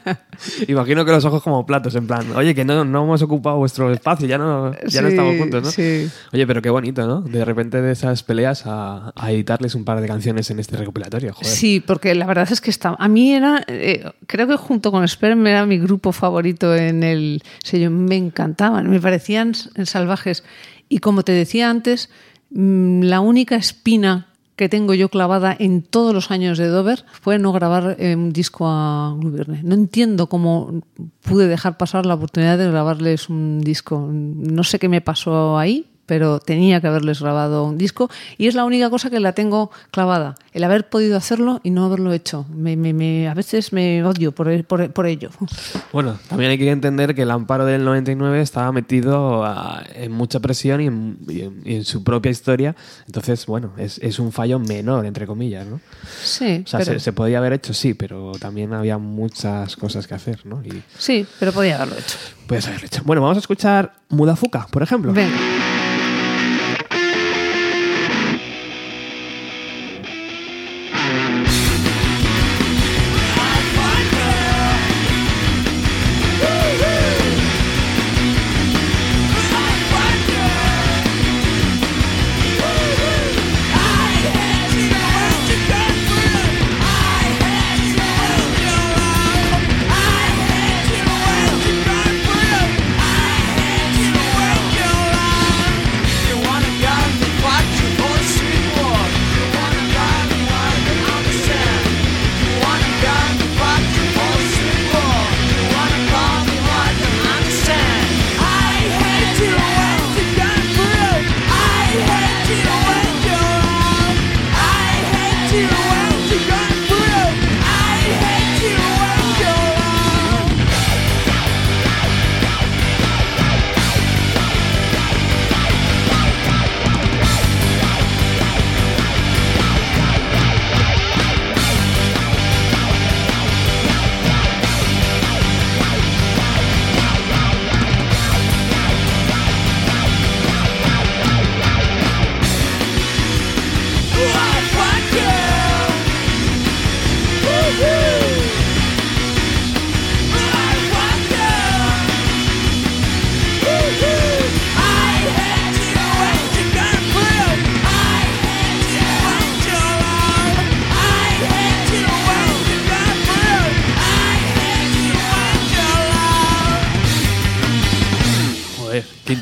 Imagino que los ojos como platos, en plan, oye, que no, no hemos ocupado vuestro espacio, ya no, ya no estamos juntos, ¿no? sí. Oye, pero qué bonito, ¿no? De repente de esas peleas a, a editarles un par de canciones en este recopilatorio, joder. Sí, porque la verdad es que está, a mí era, eh, creo que junto con Sperm era mi grupo favorito en el sello, me encantaban, me parecían salvajes. Y como te decía antes, mm, la única espina que tengo yo clavada en todos los años de Dover fue no grabar eh, un disco a Glubierne. No entiendo cómo pude dejar pasar la oportunidad de grabarles un disco. No sé qué me pasó ahí, pero tenía que haberles grabado un disco y es la única cosa que la tengo clavada, el haber podido hacerlo y no haberlo hecho. Me, me- me- a veces me odio por, por- por ello. Bueno, también hay que entender que el amparo del 99 estaba metido a- en mucha presión y en, y en- y en su propia historia. Entonces, bueno, es, es un fallo menor, entre comillas, ¿no? Sí, O sea, pero, se, se podía haber hecho, sí, pero también había muchas cosas que hacer, ¿no? Y sí, pero podía haberlo hecho. puedes haberlo hecho. Bueno, vamos a escuchar Mudafuka, por ejemplo. Venga.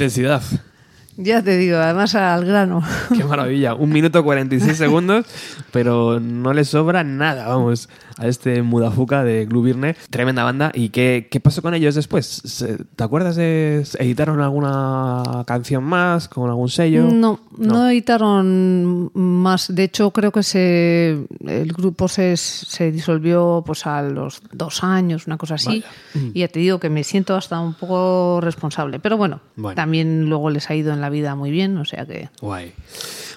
Intensidad. Ya te digo, además al grano. Qué maravilla. Un minuto 46 segundos, pero no le sobra nada, vamos, a este Mudafuka de Glubirne. Tremenda banda. ¿Y qué, qué pasó con ellos después? ¿Te acuerdas de... ¿Editaron alguna canción más con algún sello? No, no, editaron más. De hecho, creo que se, el grupo se, se disolvió pues a los dos años, una cosa así. Y ya te digo que me siento hasta un poco responsable. Pero bueno, Bueno. también luego les ha ido en la vida muy bien, o sea que... Guay.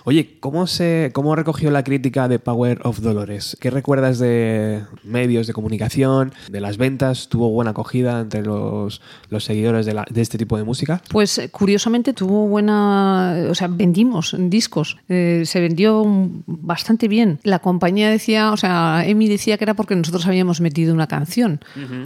Oye, ¿cómo, se, ¿cómo recogió la crítica de Power of Dolores? ¿Qué recuerdas de medios de comunicación, de las ventas? ¿Tuvo buena acogida entre los, los seguidores de, la- de este tipo de música? Pues eh, curiosamente tuvo buena, o sea, vendimos discos, Eh, se vendió bastante bien. La compañía decía, o sea, Emi decía que era porque nosotros habíamos metido una canción,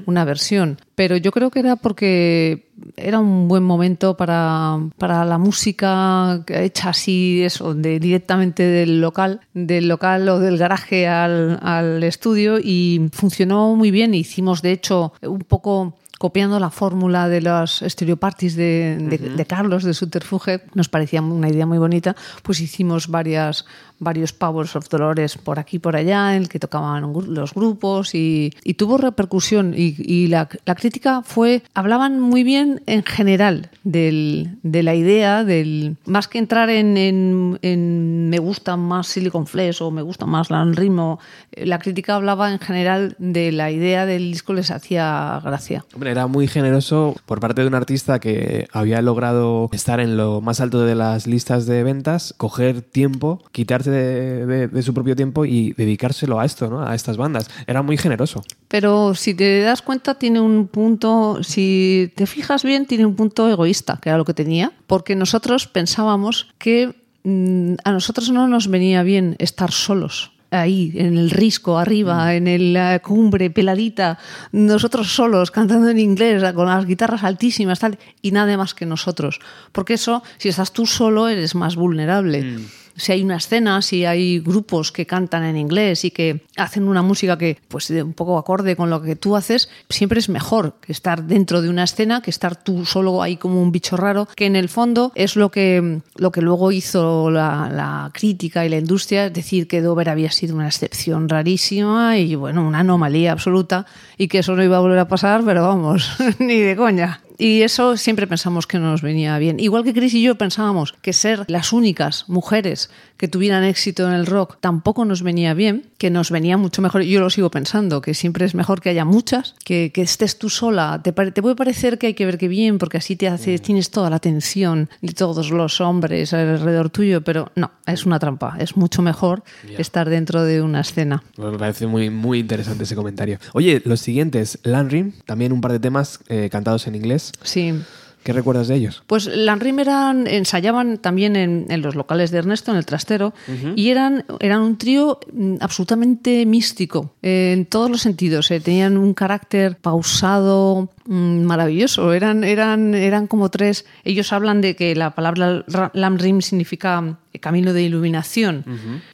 una versión, pero yo creo que era porque era un buen momento para, para la música hecha así, eso, de, directamente del local, del local o del garaje al, al estudio y funcionó muy bien. Hicimos, de hecho, un poco copiando la fórmula de los estereoparties de, de, de Carlos de Subterfuge, nos parecía una idea muy bonita, pues hicimos varias, varios Powers of Dolores por aquí y por allá, en el que tocaban los grupos y, y tuvo repercusión y, y la, la crítica fue, hablaban muy bien en general del, de la idea, del más que entrar en, en- en me gusta más Silicon Flesh o me gusta más la ritmo, eh, la crítica hablaba en general de la idea del disco, les hacía gracia. Hombre, era muy generoso por parte de un artista que había logrado estar en lo más alto de las listas de ventas, coger tiempo, quitarse de, su propio tiempo y dedicárselo a esto, ¿no? A estas bandas. Era muy generoso. Pero si te das cuenta, tiene un punto, si te fijas bien, tiene un punto egoísta, que era lo que tenía, porque nosotros pensábamos que mm, a nosotros no nos venía bien estar solos. Ahí, en el risco, arriba, en el, la cumbre, peladita, nosotros solos, cantando en inglés, con las guitarras altísimas, tal, y nada más que nosotros. Porque eso, si estás tú solo, eres más vulnerable. Si hay una escena, si hay grupos que cantan en inglés y que hacen una música que pues un poco acorde con lo que tú haces, siempre es mejor estar dentro de una escena que estar tú solo ahí como un bicho raro, que en el fondo es lo que, lo que luego hizo la, la crítica y la industria, es decir, que Dover había sido una excepción rarísima y bueno, una anomalía absoluta y que eso no iba a volver a pasar, pero vamos, ni de coña. Y eso siempre pensamos que nos venía bien. Igual que Chris y yo pensábamos que ser las únicas mujeres que tuvieran éxito en el rock tampoco nos venía bien, que nos venía mucho mejor. Yo lo sigo pensando, que siempre es mejor que haya muchas, que, que estés tú sola. Te, te puede parecer que hay que ver que bien, porque así te hace, tienes toda la atención de todos los hombres alrededor tuyo, pero no, es una trampa. Es mucho mejor estar dentro de una escena. Me parece muy, muy interesante ese comentario. Oye, los siguientes, Landry, también un par de temas eh, cantados en inglés. Sí. ¿Qué recuerdas de ellos? Pues Landrim eran, ensayaban también en, en los locales de Ernesto, en el trastero, y eran, eran un trío mm, absolutamente místico, eh, en todos los sentidos. eh, Tenían un carácter pausado, mm, maravilloso. Eran, eran, eran como tres. Ellos hablan de que la palabra ra- Landrim significa eh, camino de iluminación,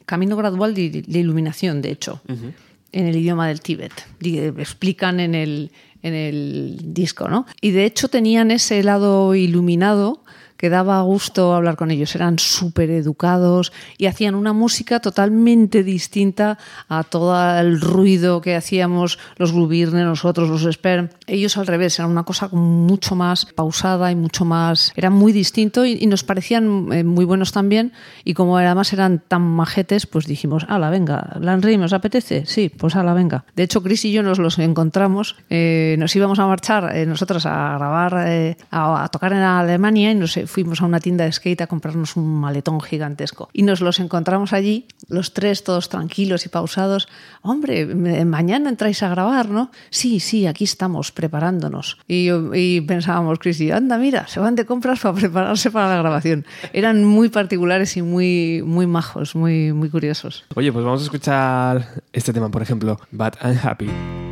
camino gradual de, de iluminación, de hecho en el idioma del Tíbet. Di- Explican en el, en el disco, ¿no? Y de hecho tenían ese lado iluminado que daba gusto hablar con ellos. Eran súper educados y hacían una música totalmente distinta a todo el ruido que hacíamos los Glubirne, nosotros, los Sperm. Ellos al revés, era una cosa mucho más pausada y mucho más... Era muy distinto y, y nos parecían eh, muy buenos también y como además eran tan majetes, pues dijimos, ala, venga, Landry, ¿os apetece? Sí, pues ala, venga. De hecho, Chris y yo nos los encontramos, eh, nos íbamos a marchar eh, nosotros a grabar, eh, a, a tocar en Alemania y nos fuimos a una tienda de skate a comprarnos un maletón gigantesco. Y nos los encontramos allí, los tres todos tranquilos y pausados. Hombre, mañana entráis a grabar, ¿no? Sí, sí, aquí estamos preparándonos. Y, pensábamos, Chris y anda, mira, se van de compras para prepararse para la grabación. Eran muy particulares y muy, muy majos, muy, muy curiosos. Oye, pues vamos a escuchar este tema, por ejemplo, But I'm Happy.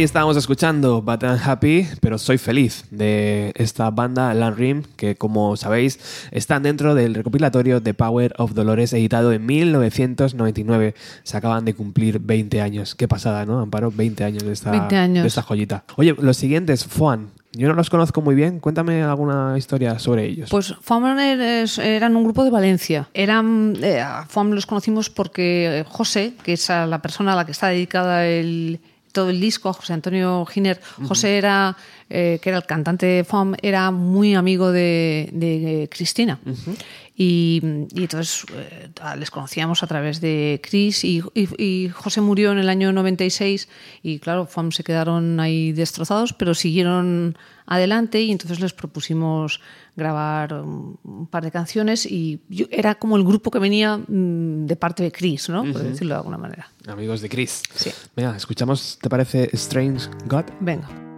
Ahí estábamos escuchando But I'm Happy, pero soy feliz de esta banda Land Rim, que como sabéis están dentro del recopilatorio The Power of Dolores editado en 1999. Se acaban de cumplir 20 años. Qué pasada, ¿no? Amparo, 20 años de esta, 20 años. De esta joyita. Oye, los siguientes, Foan. Yo no los conozco muy bien. Cuéntame alguna historia sobre ellos. Pues FOAM es- eran un grupo de Valencia. Eran, eh, los conocimos porque eh, José, que es a la persona a la que está dedicada el, todo el disco, José Antonio Giner, José era, eh, que era el cantante de FOAM, era muy amigo de, de Cristina. Y, y entonces eh, les conocíamos a través de Chris y, y- y José murió en el año 96 y claro, FAM se quedaron ahí destrozados, pero siguieron adelante y entonces les propusimos grabar un par de canciones y yo- era como el grupo que venía mm, de parte de Chris, ¿no? Por decirlo de alguna manera. Amigos de Chris. Sí. Venga, escuchamos, ¿te parece Strange God? Venga.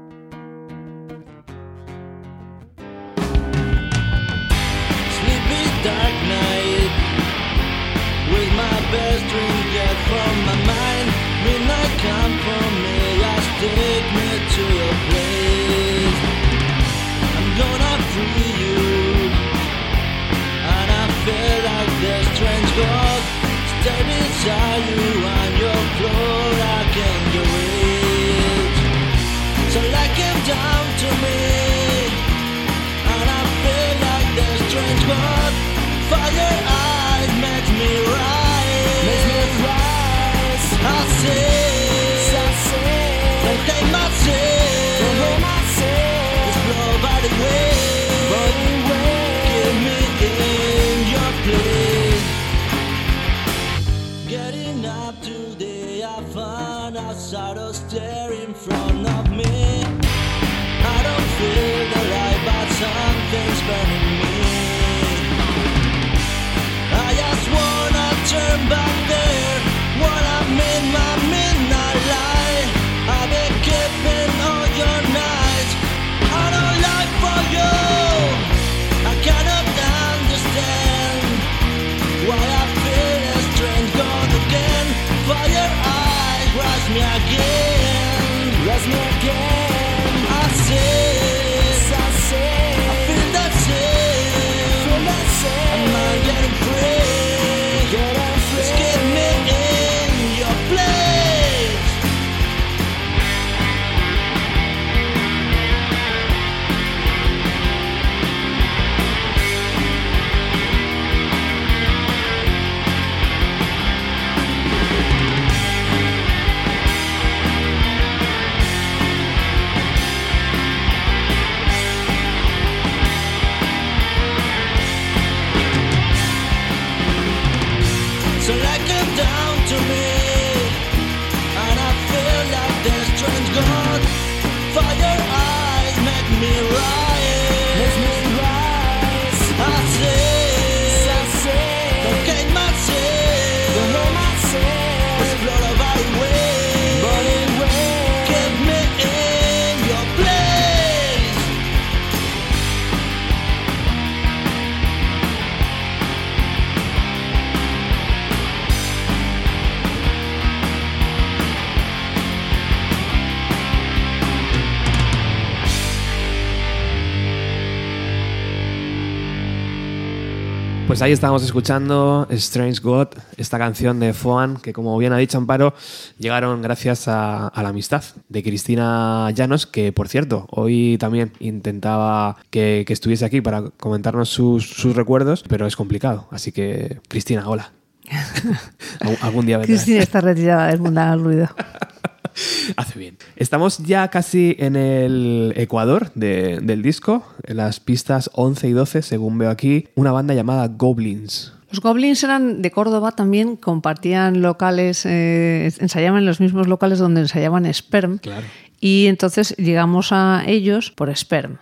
Best dream get from my mind. Midnight come for me Just take me to your place I'm gonna free you. And I feel like the strange God Stay beside you on your floor. I can do it So like him down to me. And I feel like the strange God Fire turn back there. What I'm in my Pues ahí estábamos escuchando Strange God, esta canción de Foan, que como bien ha dicho Amparo, llegaron gracias a, a la amistad de Cristina Llanos, que por cierto, hoy también intentaba que, que estuviese aquí para comentarnos sus, sus recuerdos, pero es complicado. Así que, Cristina, hola. Algún- Algún día vendrás. Cristina está retirada del mundo del ruido. Hace bien. Estamos ya casi en el Ecuador de- del disco, en las pistas 11 y 12, según veo aquí, una banda llamada Goblins. Los Goblins eran de Córdoba también, compartían locales, eh, ensayaban en los mismos locales donde ensayaban Sperm. Claro. Y entonces llegamos a ellos por Sperm.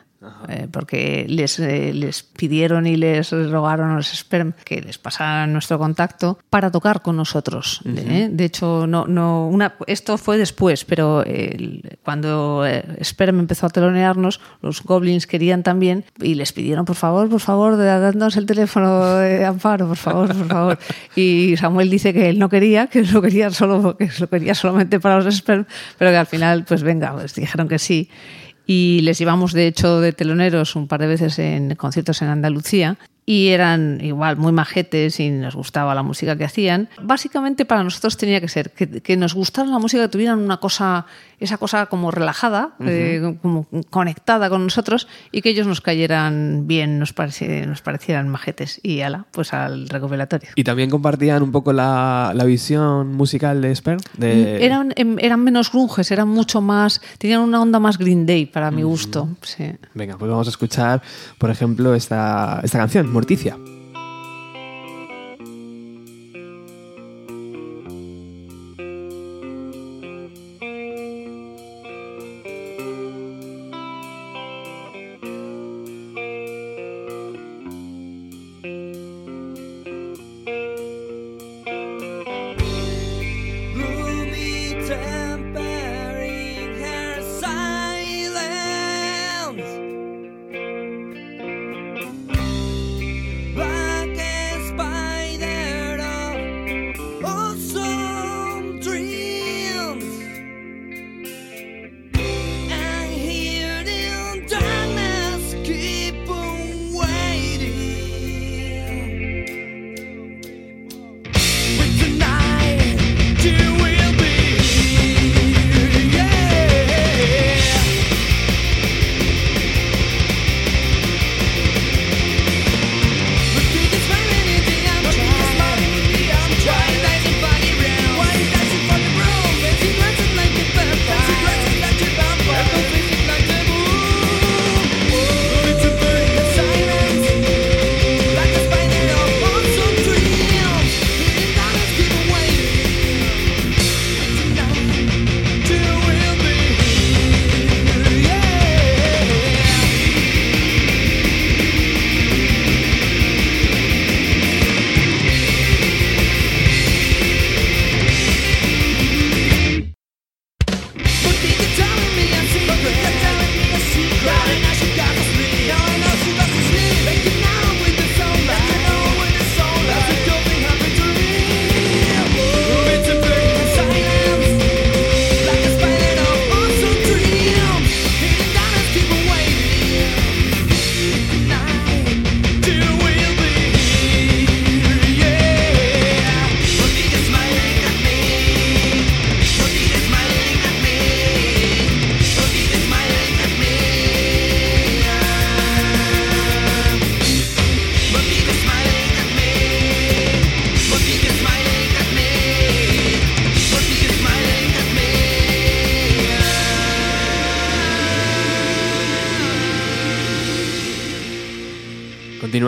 Eh, porque les, eh, les pidieron y les rogaron a los Sperm que les pasaran nuestro contacto para tocar con nosotros. ¿eh? De hecho, no, no, una, esto fue después, pero cuando eh, Sperm empezó a telonearnos, los Goblins querían también y les pidieron, por favor, por favor, dadnos el teléfono de Amparo, por favor, por favor. Y Samuel dice que él no quería, que lo quería solo, que lo quería solamente para los Sperm, pero que al final, pues venga, pues dijeron que sí. Y les llevamos, de hecho, de teloneros un par de veces en conciertos en Andalucía. Y eran igual muy majetes y nos gustaba la música que hacían. Básicamente para nosotros tenía que ser que, nos gustara la música, que tuvieran una cosa, esa cosa como relajada, eh, como conectada con nosotros y que ellos nos cayeran bien, nos, pareci- nos parecieran majetes. Y ala, pues al recopilatorio. Y también compartían un poco la, la visión musical de Esper. De... Eran, em, eran menos grunges, eran mucho más, tenían una onda más Green Day para mi gusto. Sí. Venga, pues vamos a escuchar, por ejemplo, esta, esta canción, Morticia.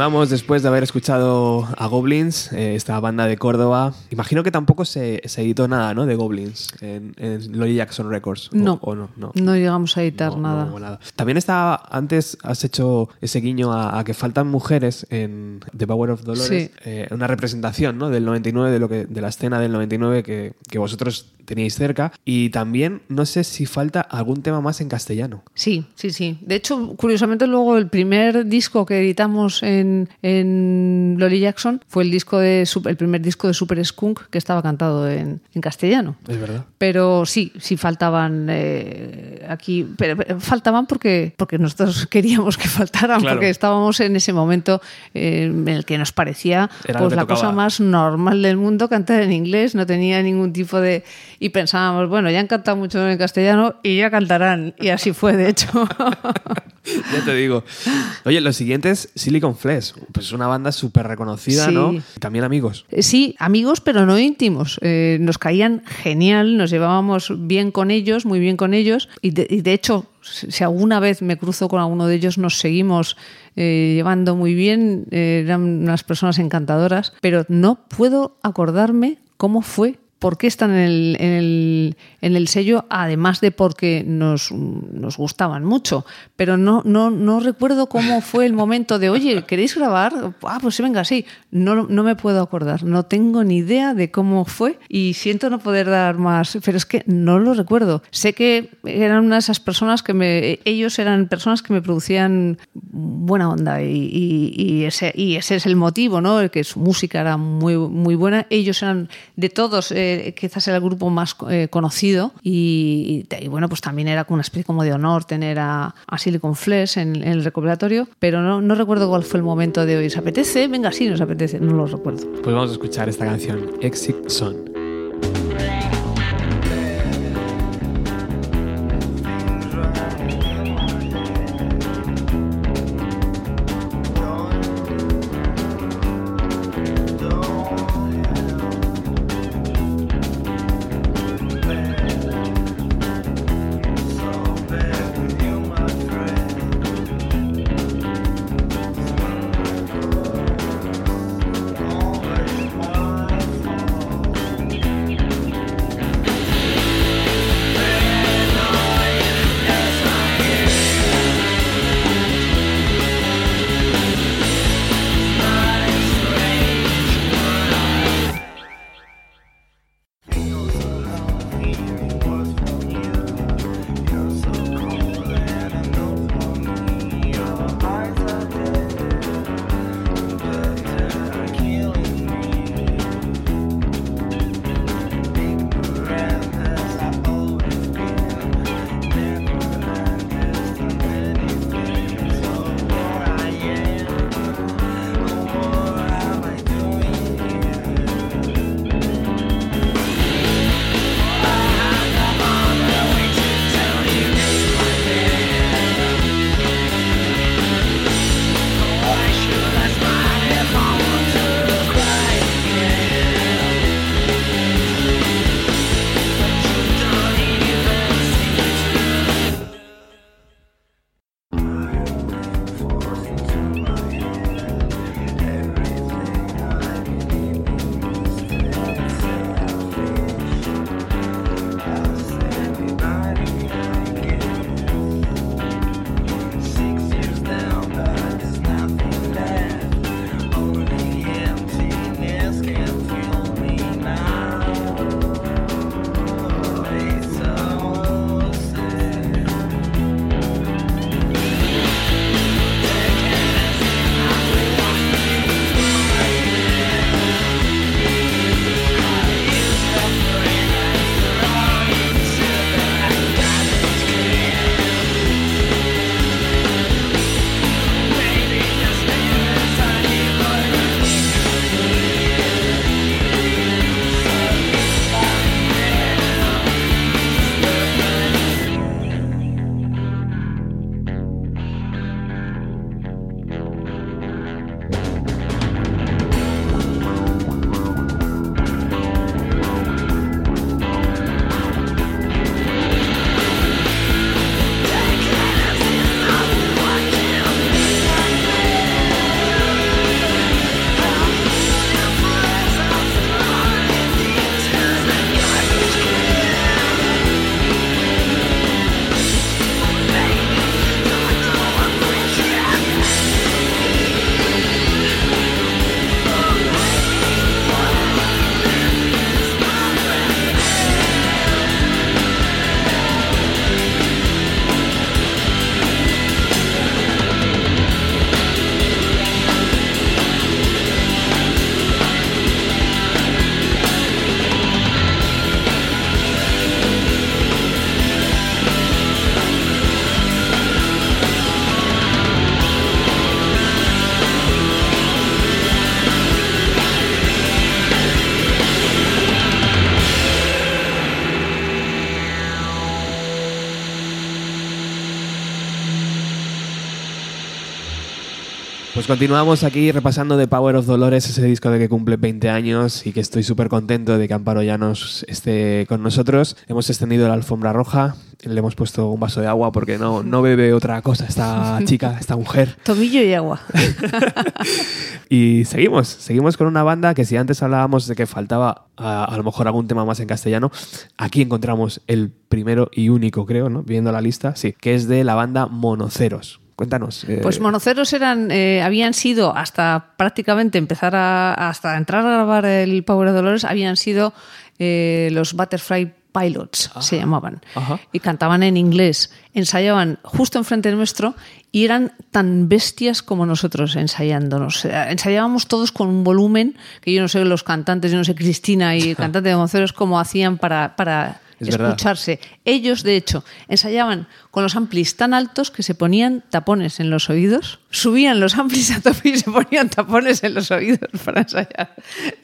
Continuamos después de haber escuchado a Goblins, eh, esta banda de Córdoba. Imagino que tampoco se, se editó nada, ¿no? De Goblins en, en Lolly Jackson Records. o- No, o no, no. no llegamos a editar No, no nada. hubo nada. También está, antes has hecho ese guiño a, a que faltan mujeres en The Power of Dolores, Sí. eh, una representación ¿no? del 99, de, lo que, de la escena del 99 que, que vosotros teníais cerca. Y también no sé si falta algún tema más en castellano. Sí, sí, sí. De hecho, curiosamente luego el primer disco que editamos en, en Lolly Jackson fue el disco de el primer disco de Super Skunk que estaba cantado en, en castellano. Es verdad. Pero sí, sí faltaban eh, aquí, pero, pero faltaban porque, porque nosotros queríamos que faltaran, Claro. porque estábamos en ese momento eh, en el que nos parecía Era pues la tocaba. cosa más normal del mundo cantar en inglés, no tenía ningún tipo de... Y pensábamos, bueno, ya han cantado mucho en castellano y ya cantarán. Y así fue, de hecho. Ya te digo. Oye, los siguientes, Silicon Flesh. Pues es una banda súper reconocida, Sí. ¿no? Y también amigos. Eh, Sí, amigos, pero no íntimos. Eh, nos caían genial, nos llevábamos bien con ellos, muy bien con ellos. Y de, y de hecho, si si alguna vez me cruzo con alguno de ellos, nos seguimos eh, llevando muy bien. Eh, eran unas personas encantadoras, pero no puedo acordarme cómo fue por qué están en el, en el, en el sello, además de porque nos, nos gustaban mucho. Pero no, no, no recuerdo cómo fue el momento de, oye, ¿queréis grabar? Ah, pues sí, venga, sí. No, no me puedo acordar, no tengo ni idea de cómo fue y siento no poder dar más, pero es que no lo recuerdo. Sé que eran una de esas personas que me, ellos eran personas que me producían buena onda y, y- ese, y ese es el motivo, ¿no? Que su música era muy, muy buena. Ellos eran de todos, eh, quizás era el grupo más eh, conocido y, y, bueno, pues también era como una especie como de honor tener a, a Silicon Flesh en, en el recopilatorio, pero no, no recuerdo cuál fue el momento de hoy. ¿Os apetece? Venga, sí, nos apetece, no lo recuerdo. Pues vamos a escuchar esta canción, Exit Son. Pues continuamos aquí repasando The Power of Dolores, ese disco de que cumple 20 años y que estoy súper contento de que Amparo Llanos esté con nosotros. Hemos extendido la alfombra roja, le hemos puesto un vaso de agua porque no, no bebe otra cosa esta chica, esta mujer. Tomillo y agua. Y seguimos, seguimos con una banda que si antes hablábamos de que faltaba a, a lo mejor algún tema más en castellano, aquí encontramos el primero y único, creo, ¿no? Viendo la lista, sí, que es de la banda Monoceros. Cuéntanos. eh, Pues Monoceros eran, eh, habían sido hasta prácticamente empezar a, hasta entrar a grabar el Power of Dolores, habían sido eh, los Butterfly Pilots, se llamaban. Ajá. Y cantaban en inglés. Ensayaban justo enfrente nuestro y eran tan bestias como nosotros ensayándonos. Ensayábamos todos con un volumen que yo no sé los cantantes, yo no sé Cristina y el cantante de Monoceros cómo hacían para, para Es verdad. escucharse. Ellos, de hecho, ensayaban con los amplis tan altos que se ponían tapones en los oídos, subían los amplis a tope y se ponían tapones en los oídos para ensayar.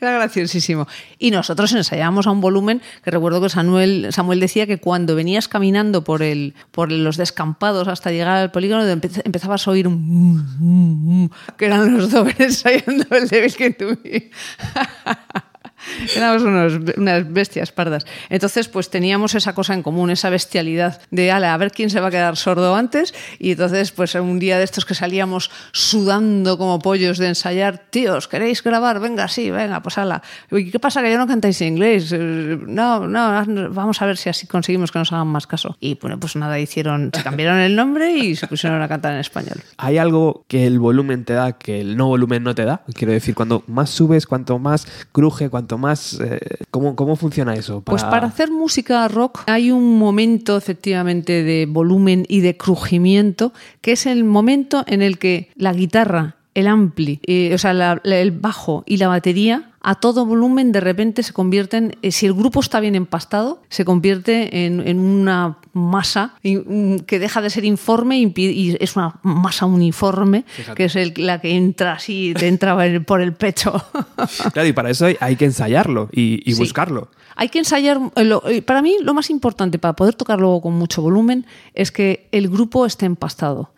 Era graciosísimo. Y nosotros ensayábamos a un volumen que recuerdo que Samuel, Samuel decía que cuando venías caminando por, el, por los descampados hasta llegar al polígono empe- empezabas a oír un... que eran los dobles ensayando el Devil que tuve. Éramos unos- unas bestias pardas. Entonces, pues teníamos esa cosa en común, esa bestialidad de, ala, a ver quién se va a quedar sordo antes. Y entonces, pues un día de estos que salíamos sudando como pollos de ensayar, tíos, ¿queréis grabar? Venga, sí, venga, pues ala. ¿Y qué pasa que ya no cantáis inglés? Eh, No, no, vamos a ver si así conseguimos que nos hagan más caso. Y bueno, pues nada, hicieron, se cambiaron el nombre y se pusieron a cantar en español. ¿Hay algo que el volumen te da que el no volumen no te da? Quiero decir, cuando más subes, cuanto más cruje, cuanto más... eh, ¿cómo, ¿Cómo funciona eso? Pues para hacer música rock hay un momento efectivamente de volumen y de crujimiento, que es el momento en el que la guitarra, el ampli, eh, o sea, el bajo y la batería a todo volumen de repente se convierten, eh, si el grupo está bien empastado, se convierte en, en una masa mm, que deja de ser informe y, es una masa uniforme, que es el- la que entra así, te entra por el pecho. Claro, y para eso hay, hay que ensayarlo y, y Sí. buscarlo. Hay que ensayar. eh, eh, Para mí, lo más importante para poder tocar luego con mucho volumen es que el grupo esté empastado.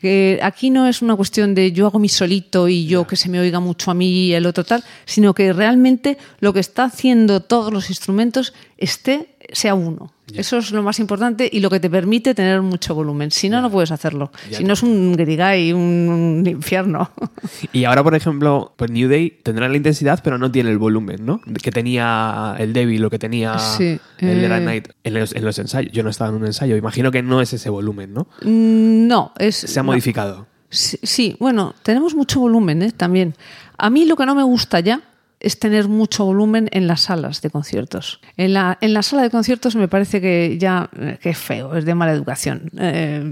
Que aquí no es una cuestión de yo hago mi solito y yo que se me oiga mucho a mí y el otro tal, sino que realmente lo que está haciendo todos los instrumentos esté sea uno. Eso es lo más importante y lo que te permite tener mucho volumen. Si no, no puedes hacerlo. Si no es un grigay, un, infierno. Y ahora, por ejemplo, pues New Day tendrá la intensidad, pero no tiene el volumen, ¿no? Que tenía el Devil o que tenía Sí, el eh. Night en los, en los ensayos. Yo no estaba en un ensayo. Imagino que no es ese volumen, ¿no? Mm, No, es. Se ha no. modificado. Sí, sí, bueno, tenemos mucho volumen ¿eh? también. A mí lo que no me gusta ya es tener mucho volumen en las salas de conciertos. En la, en la sala de conciertos me parece que ya eh, que es feo, es de mala educación. eh,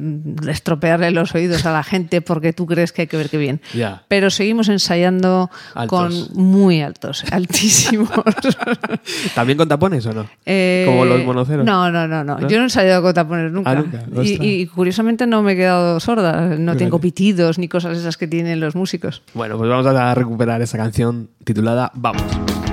estropearle los oídos a la gente porque tú crees que hay que ver qué bien. Pero seguimos ensayando Altos. con muy altos, altísimos. ¿También con tapones o no? Eh, Como los monoceros. No, no, no, no. ¿No? Yo no he ensayado con tapones nunca. Ah, nunca. Y, curiosamente no me he quedado sorda. No tengo pitidos ni cosas esas que tienen los músicos. Bueno, pues vamos a recuperar esa canción titulada Vamos.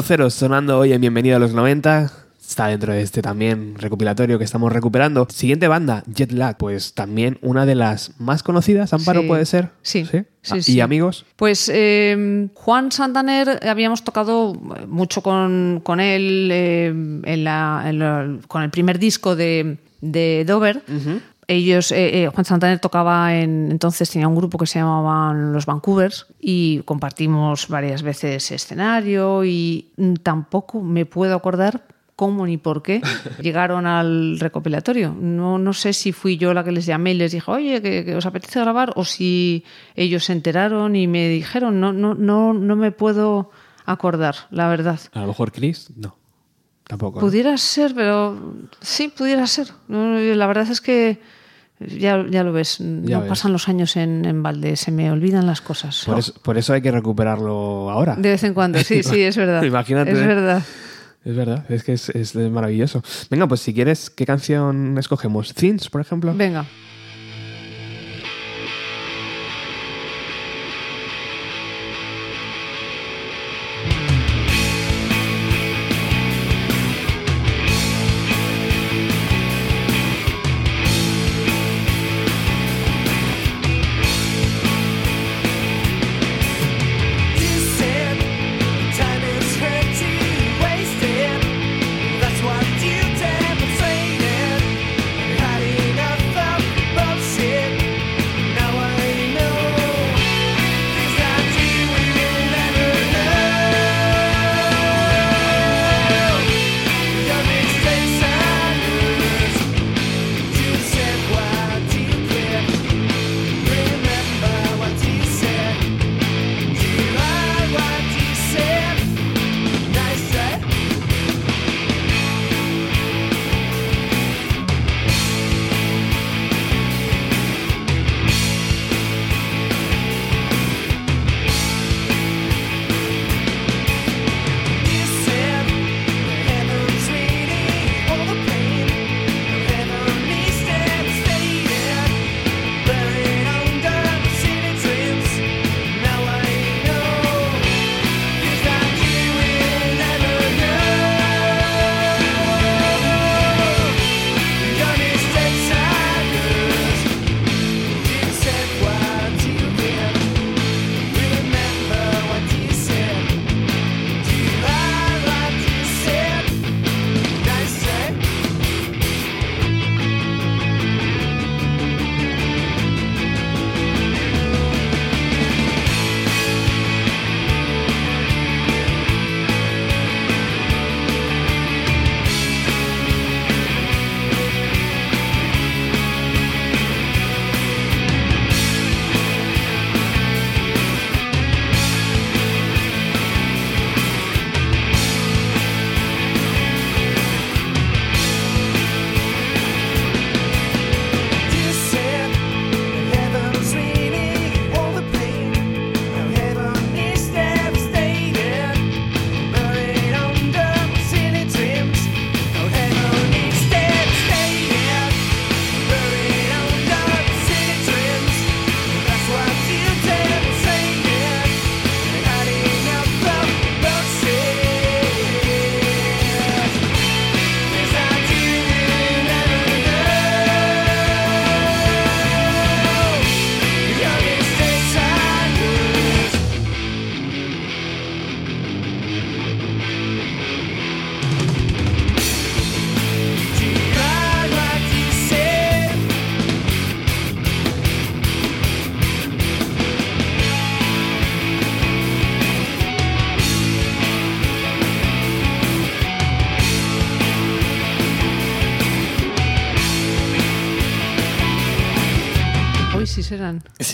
Sonando hoy en Bienvenido a los 90. Está dentro de este también recopilatorio que estamos recuperando. Siguiente banda, Jet Lag, pues también una de las más conocidas, Amparo Sí. puede ser. Sí, sí. sí, Ah, ¿Y sí. amigos? Pues eh, Juan Santaner habíamos tocado mucho con, con él eh, en la- en la- con el primer disco de, de Dover. Ellos, eh, eh, Juan Santaner tocaba en, entonces tenía un grupo que se llamaban Los Vancouvers y compartimos varias veces escenario y tampoco me puedo acordar cómo ni por qué llegaron al recopilatorio. No, no sé si fui yo la que les llamé y les dije, oye, que, que os apetece grabar, o si ellos se enteraron y me dijeron, no, no, no, no me puedo acordar, la verdad. A lo mejor Chris, no. Tampoco. ¿no? Pudiera ser, pero sí, pudiera ser. No, La verdad es que ya, ya lo ves, Ya no ves. pasan los años en, en balde, se me olvidan las cosas. Por eso, por eso hay que recuperarlo ahora. De vez en cuando, sí, sí, es verdad. Imagínate. Es verdad. Es verdad, es que es, es maravilloso. Venga, pues si quieres, ¿qué canción escogemos? ¿Thins, por ejemplo? Venga.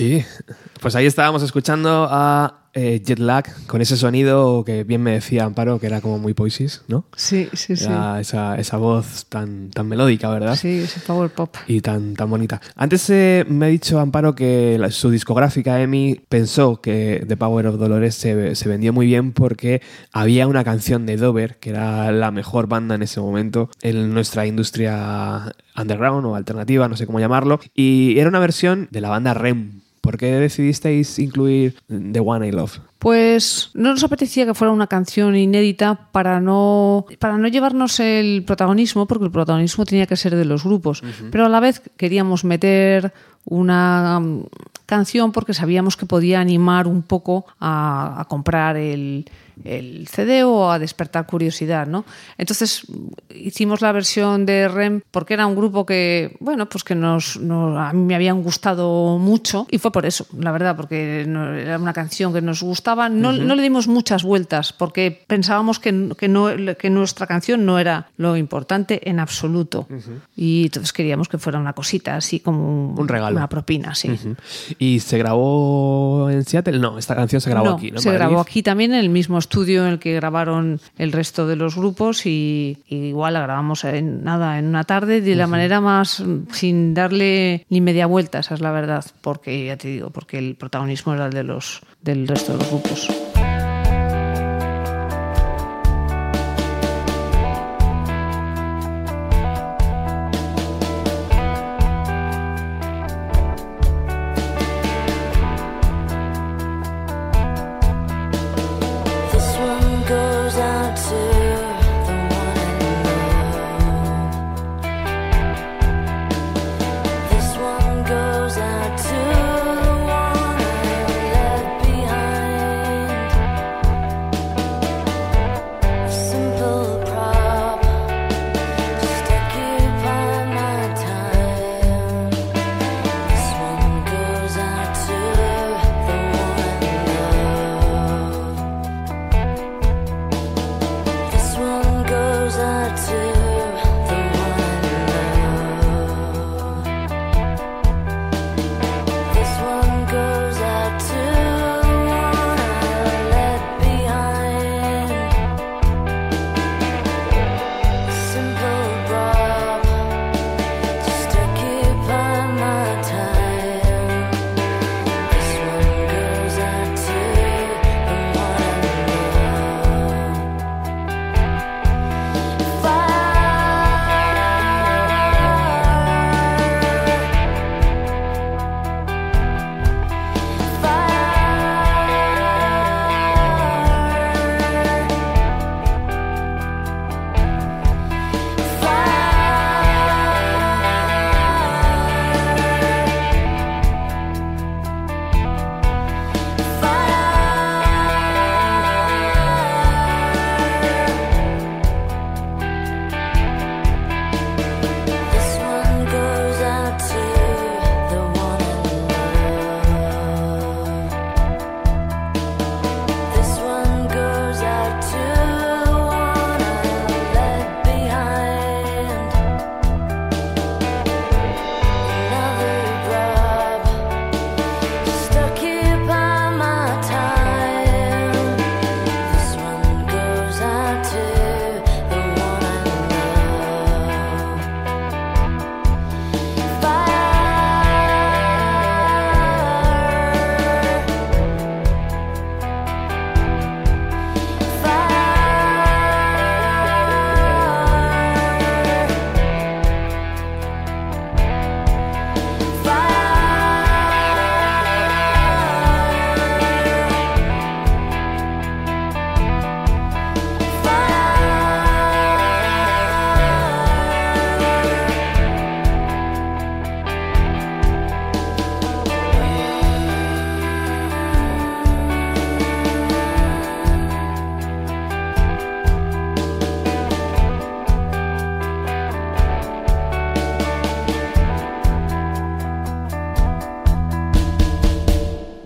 Sí, pues ahí estábamos escuchando a eh, Jet Lag con ese sonido que bien me decía Amparo, que era como muy Poisis, ¿no? Sí, sí, sí. Esa, esa voz tan, tan melódica, ¿verdad? Sí, ese power pop. Y tan, tan bonita. Antes eh, me ha dicho Amparo que la- su discográfica EMI pensó que The Power of Dolores se, se vendió muy bien porque había una canción de Dover, que era la mejor banda en ese momento en nuestra industria underground o alternativa, no sé cómo llamarlo, y era una versión de la banda REM. ¿Por qué decidisteis incluir The One I Love? Pues no nos apetecía que fuera una canción inédita para no, para no llevarnos el protagonismo, porque el protagonismo tenía que ser de los grupos. Pero a la vez queríamos meter una mm, canción porque sabíamos que podía animar un poco a, a comprar el, el CD o a despertar curiosidad, ¿no? Entonces hicimos la versión de REM porque era un grupo que, bueno, pues que nos, nos- a mí me habían gustado mucho y fue por eso, la verdad, porque no- era una canción que nos gustaba. No, no le dimos muchas vueltas porque pensábamos que, que, no, que nuestra canción no era lo importante en absoluto y entonces queríamos que fuera una cosita así como Un regalo. una propina, sí. ¿Y se grabó en Seattle? No, esta canción se grabó No, aquí, Se Madrid. grabó aquí también en el mismo estudio en el que grabaron el resto de los grupos y, y igual la grabamos en nada en una tarde de la manera más sin darle ni media vuelta, esa es la verdad, porque ya te digo, porque el protagonismo era el de los del resto de los grupos.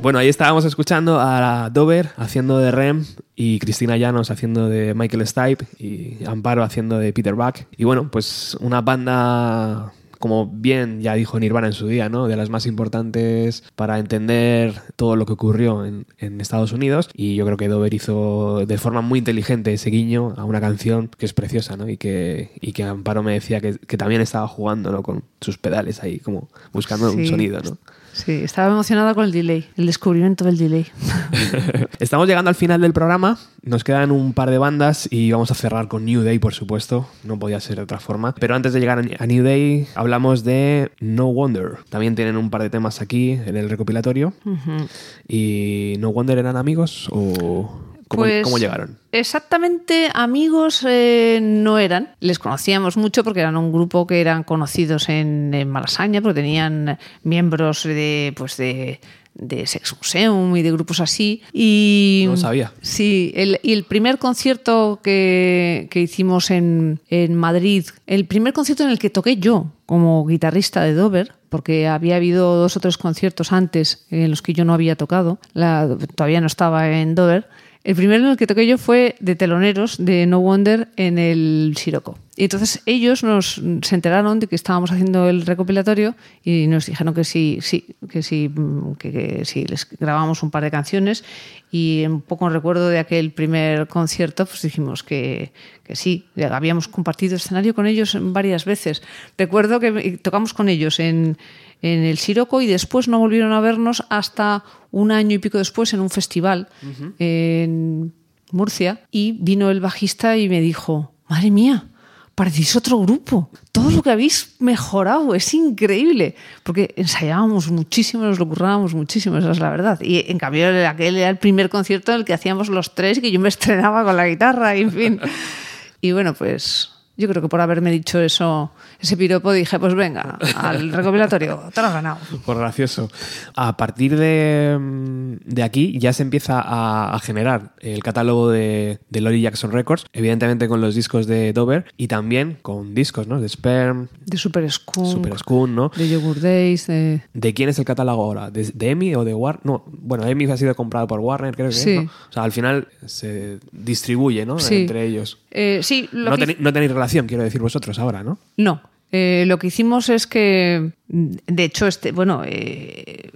Bueno, ahí estábamos escuchando a Dover haciendo de Rem y Cristina Llanos haciendo de Michael Stipe y Amparo haciendo de Peter Buck. Y bueno, pues una banda, como bien ya dijo Nirvana en su día, ¿no? De las más importantes para entender todo lo que ocurrió en, en Estados Unidos. Y yo creo que Dover hizo de forma muy inteligente ese guiño a una canción que es preciosa, ¿no? Y que, y que Amparo me decía que, que también estaba jugando, ¿no? Con sus pedales ahí, como buscando un sonido, ¿no? Sí, estaba emocionada con el delay, el descubrimiento del delay. Estamos llegando al final del programa. Nos quedan un par de bandas y vamos a cerrar con New Day, por supuesto. No podía ser de otra forma. Pero antes de llegar a New Day, hablamos de No Wonder. También tienen un par de temas aquí en el recopilatorio. ¿Y No Wonder eran amigos o cómo, Pues, cómo llegaron? Exactamente amigos eh, no eran. Les conocíamos mucho porque eran un grupo que eran conocidos en, en Malasaña, porque tenían miembros de, pues de, de Sex Museum y de grupos así. Y, No lo sabía. Sí, el, y el primer concierto que, que hicimos en, en Madrid, el primer concierto en el que toqué yo como guitarrista de Dover, porque había habido dos o tres conciertos antes en los que yo no había tocado, la- todavía no estaba en Dover. El primero en el que toqué yo fue de teloneros de No Wonder en el Siroco. Y entonces ellos nos se enteraron de que estábamos haciendo el recopilatorio y nos dijeron que sí, sí, que sí, que, que sí, les grabamos un par de canciones y un poco en recuerdo de aquel primer concierto, pues dijimos que, que sí, habíamos compartido escenario con ellos varias veces. Recuerdo que tocamos con ellos en, en el Siroco y después no volvieron a vernos hasta un año y pico después en un festival en Murcia y vino el bajista y me dijo, madre mía, parecéis otro grupo. Todo lo que habéis mejorado es increíble. Porque ensayábamos muchísimo, nos lo currábamos muchísimo, esa es la verdad. Y en cambio, aquel era el primer concierto en el que hacíamos los tres, que yo me estrenaba con la guitarra, y en fin. Y bueno, pues yo creo que por haberme dicho eso, ese piropo, dije, pues venga, al recopilatorio, te lo has ganado. Por gracioso. A partir de, de aquí ya se empieza a, a generar el catálogo de, de Lori Jackson Records, evidentemente con los discos de Dover y también con discos, ¿no? De Sperm, De Super Skunk, Super Skunk, ¿no? de Yogurt Days, de... ¿De quién es el catálogo ahora? ¿De, EMI o de Warner? No, bueno, EMI ha sido comprado por Warner, creo que Sí. O sea, al final se distribuye, ¿no? Sí. Entre ellos. Eh, sí, lo No, que no tenéis relación, quiero decir vosotros ahora, ¿no? No. Eh, lo que hicimos es que, de hecho, este, bueno, eh,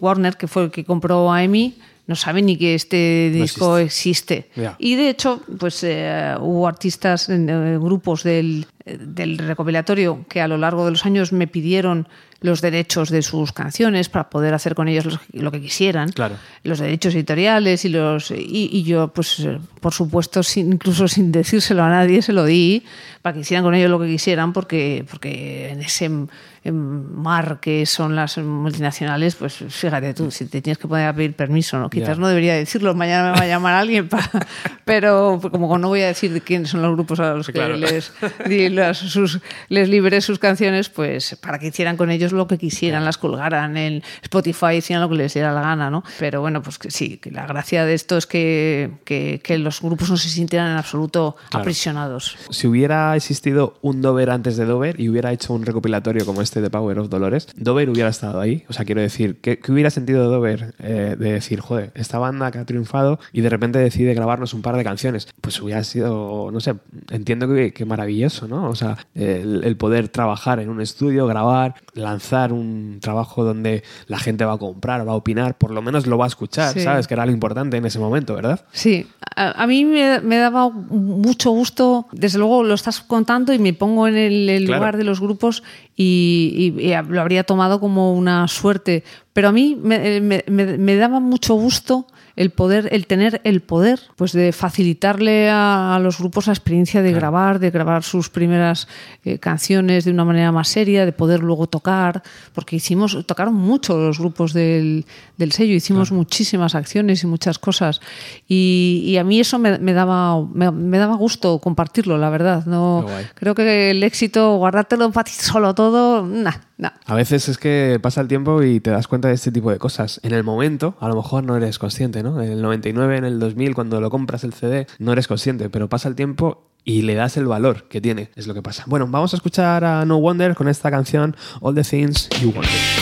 Warner, que fue el que compró a EMI, no sabe ni que este No disco existe. Y de hecho, pues eh, hubo artistas, grupos del, del recopilatorio que a lo largo de los años me pidieron los derechos de sus canciones para poder hacer con ellos los- lo que quisieran Claro. los derechos editoriales y los y, y yo pues por supuesto sin- incluso sin decírselo a nadie se lo di para que hicieran con ellos lo que quisieran porque porque en ese mar que son las multinacionales pues fíjate tú si te tienes que poner a pedir permiso no quizás Ya. no debería decirlo mañana me va a llamar alguien pero como no voy a decir de quiénes son los grupos a los que Claro. les las- sus, les libré sus canciones pues para que hicieran con ellos lo que quisieran las colgaran en Spotify hicieran lo que les diera la gana no pero bueno pues que sí que la gracia de esto es que, que, que los grupos no se sintieran en absoluto Claro. aprisionados Si hubiera existido un Dover antes de Dover y hubiera hecho un recopilatorio como este de Power of Dolores, Dover hubiera estado ahí. O sea, quiero decir, ¿qué, qué hubiera sentido Dover eh, de decir, joder, esta banda que ha triunfado y de repente decide grabarnos un par de canciones? Pues hubiera sido, no sé, entiendo que, que maravilloso, ¿no? O sea, el, el poder trabajar en un estudio, grabar, lanzar un trabajo donde la gente va a comprar, va a opinar, por lo menos lo va a escuchar, Sí. ¿sabes? Que era lo importante en ese momento, ¿verdad? Sí, a, a mí me, me daba mucho gusto, desde luego lo estás contando y me pongo en el, el Claro. lugar de los grupos y, y- y lo habría tomado como una suerte, pero a mí me, me- me- me daba mucho gusto el poder, el tener el poder, pues de facilitarle a, a los grupos la experiencia de grabar, de grabar sus primeras eh, canciones de una manera más seria, de poder luego tocar, porque hicimos, tocaron mucho los grupos del, del sello, hicimos muchísimas acciones y muchas cosas, y, y a mí eso me, me daba, me, me daba gusto compartirlo, la verdad. No creo que el éxito, guardártelo para ti solo todo, nah, A veces es que pasa el tiempo y te das cuenta de este tipo de cosas. En el momento, a lo mejor no eres consciente, ¿no? En el 99, en el 2000, cuando lo compras el CD, no eres consciente, pero pasa el tiempo y le das el valor que tiene, es lo que pasa. Bueno, vamos a escuchar a No Wonder con esta canción All the Things You Wanted.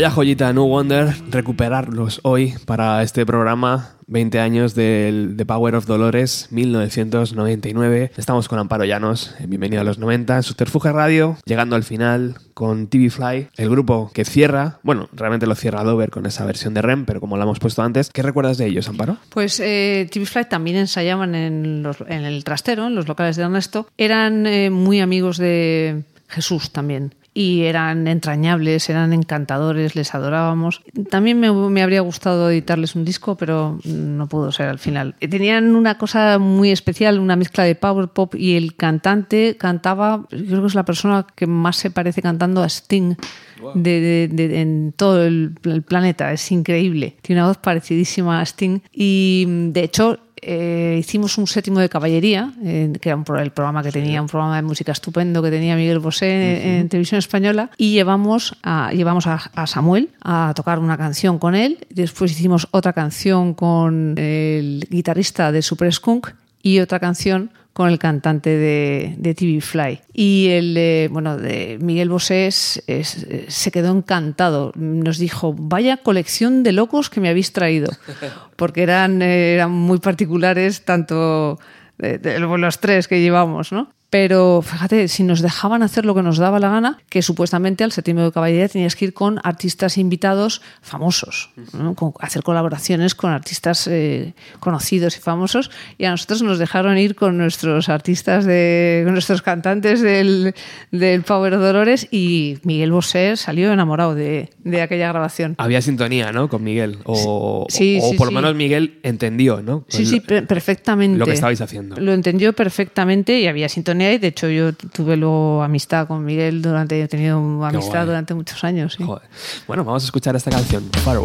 Vaya joyita New Wonder recuperarlos hoy para este programa 20 años del The Power of Dolores 1999. Estamos con Amparo Llanos, bienvenido a los 90 en Subterfuge Radio, llegando al final con TV Fly, el grupo que cierra, bueno, realmente lo cierra Dover con esa versión de REM, pero como la hemos puesto antes, ¿qué recuerdas de ellos, Amparo? Pues eh, TV Flight también ensayaban en, los- el trastero, en los locales de Ernesto. Eran eh, muy amigos de Jesús también. Y eran entrañables, eran encantadores, les adorábamos. También me, me habría gustado editarles un disco, pero no pudo ser al final. Tenían una cosa muy especial, una mezcla de power pop y el cantante cantaba, yo creo que es la persona que más se parece cantando a Sting de, de- de- en todo el, el planeta. Es increíble. Tiene una voz parecidísima a Sting. Y de hecho, eh, hicimos un séptimo de caballería, eh, que era un el programa que tenía, un programa de música estupendo que tenía Miguel Bosé en, televisión española. Y llevamos, a, llevamos a, a Samuel a tocar una canción con él. Después hicimos otra canción con el guitarrista de Super Skunk y otra canción con el cantante de, de TV Fly. Y el, eh, bueno, de Miguel Bosé es- es- eh, se quedó encantado. Nos dijo, vaya colección de locos que me habéis traído. Porque eran, eh, eran muy particulares, tanto de, de los tres que llevamos, ¿no? Pero fíjate, si nos dejaban hacer lo que nos daba la gana, que supuestamente al séptimo de caballería tenías que ir con artistas invitados famosos, ¿no? Con- hacer colaboraciones con artistas eh, conocidos y famosos, y a nosotros nos dejaron ir con nuestros artistas, de, con nuestros cantantes del, del Power Dolores, y Miguel Bosé salió enamorado de, de aquella grabación. Había sintonía, ¿no? Con Miguel. O, Sí, o sí, por lo sí. menos Miguel entendió, ¿no? Sí, Con sí, per- perfectamente. lo que estabais haciendo. Lo entendió perfectamente y había sintonía y de hecho yo tuve luego amistad con Miguel durante, he tenido amistad durante muchos años. sí. Joder. Bueno, vamos a escuchar esta canción, Far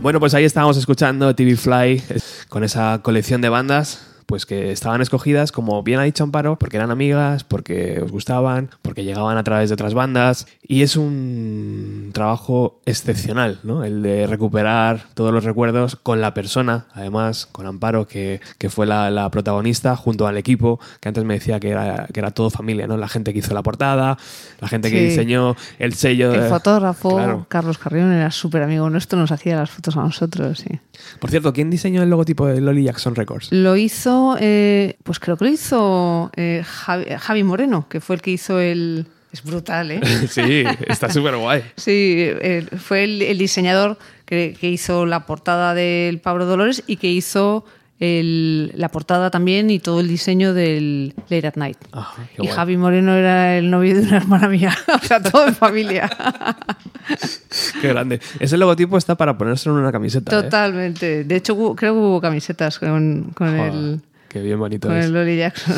Bueno, pues ahí estábamos escuchando TV Fly con esa colección de bandas pues que estaban escogidas, como bien ha dicho Amparo, porque eran amigas, porque os gustaban, porque llegaban a través de otras bandas. Y es un trabajo excepcional, ¿no? El de recuperar todos los recuerdos con la persona, además, con Amparo, que, que fue la, la protagonista, junto al equipo, que antes me decía que era, que era todo familia, ¿no? La gente que hizo la portada, la gente que Sí. diseñó el sello. El de- fotógrafo, Claro. Carlos Carrión, era súper amigo nuestro, nos hacía las fotos a nosotros, sí. Por cierto, ¿quién diseñó el logotipo de Lolly Jackson Records? Lo hizo, eh, pues creo que lo hizo eh, Javi, Javi Moreno, que fue el que hizo el... Es brutal, ¿eh? sí, está súper guay. Sí, eh, fue el, el diseñador que, que hizo la portada del Pablo Dolores y que hizo el- la portada también y todo el diseño del Late at Night. Ah, y guay. Javi Moreno era el novio de una hermana mía, o sea, todo en familia. Qué grande. Ese logotipo está para ponérselo en una camiseta. ¿eh? Totalmente. De hecho, hubo- creo que hubo camisetas con, con Joder, el, Qué bien bonito con es. el Lolly Jackson.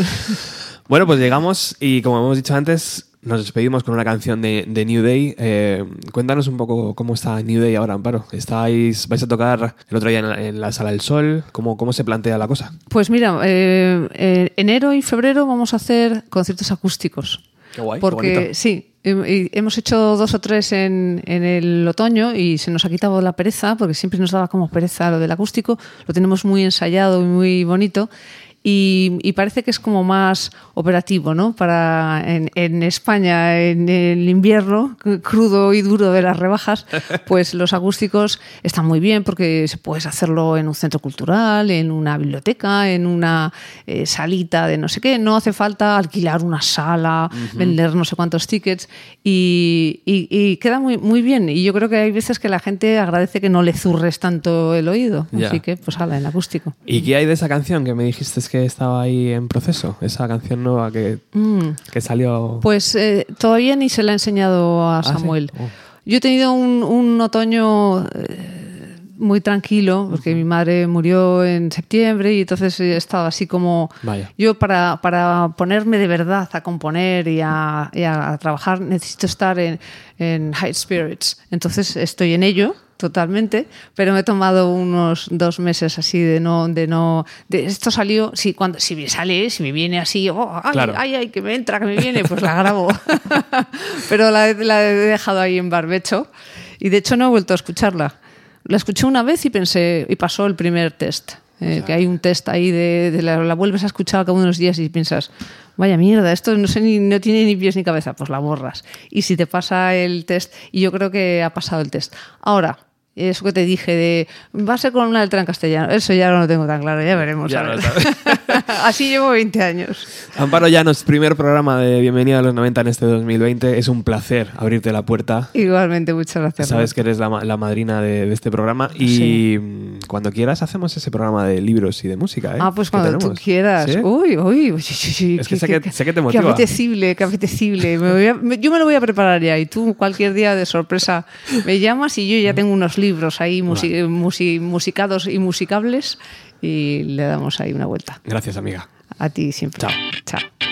Bueno, pues llegamos y como hemos dicho antes, nos despedimos con una canción de, de New Day. Eh, cuéntanos un poco cómo está New Day ahora, Amparo. ¿Estáis, ¿Vais a tocar el otro día en la, en la Sala del Sol? ¿Cómo, ¿Cómo se plantea la cosa? Pues mira, eh, eh, enero y febrero vamos a hacer conciertos acústicos. Qué guay, qué Porque bonito. sí, y hemos hecho dos o tres en, en el otoño y se nos ha quitado la pereza, porque siempre nos daba como pereza lo del acústico. Lo tenemos muy ensayado y muy bonito. Y, y parece que es como más operativo, ¿no? Para en, en España, en el invierno crudo y duro de las rebajas, pues los acústicos están muy bien porque se puedes hacerlo en un centro cultural, en una biblioteca, en una eh, salita de no sé qué. No hace falta alquilar una sala, vender no sé cuántos tickets y, y- y queda muy, muy bien. Y yo creo que hay veces que la gente agradece que no le zurres tanto el oído. Así que, pues, ala, en acústico. ¿Y qué hay de esa canción que me dijiste que estaba ahí en proceso? Esa canción nueva que, que salió... Mm. Pues eh, todavía ni se la he enseñado a ¿Ah, sí? Samuel. Oh. Yo he tenido un, un otoño eh, muy tranquilo, porque mi madre murió en septiembre y entonces he estado así como... Vaya. Yo para, para ponerme de verdad a componer y a, y a trabajar necesito estar en, en high spirits. Entonces estoy en ello totalmente, pero me he tomado unos dos meses así de no, de no, de esto salió, sí, cuando, si me sale, si me viene así, oh, ay, Claro. ay, ay, que me entra, que me viene, pues la grabo. pero la, he- la he dejado ahí en barbecho y de hecho no he vuelto a escucharla. La escuché una vez y pensé, y pasó el primer test. eh, que hay un test ahí de, de la, la vuelves a escuchar de unos días y piensas, vaya mierda, esto no sé ni, no tiene ni pies ni cabeza, pues la borras. Y si te pasa el test, y yo creo que ha pasado el test. Ahora, eso que te dije de va a ser con una letra en castellano, eso ya no lo tengo tan claro, ya veremos. Ya no. Así llevo 20 años. Amparo Llanos, primer programa de Bienvenida a los 90 en este 2020. Es un placer abrirte la puerta. Igualmente, muchas gracias. Sabes que eres la, la madrina de, de este programa y Sí. mm, cuando quieras hacemos ese programa de libros y de música. ¿eh? Ah, pues cuando tú quieras. ¿Sí? Uy, uy, uy, uy, uy, Es que qué- sé qué- que- sé que te Qué motiva. apetecible, qué apetecible. Me voy a- me- yo me lo voy a preparar ya y tú cualquier día de sorpresa me llamas y yo ya tengo unos libros ahí musi- musi- musicados y musicables y le damos ahí una vuelta. Gracias, amiga. A ti siempre. Chao. Chao.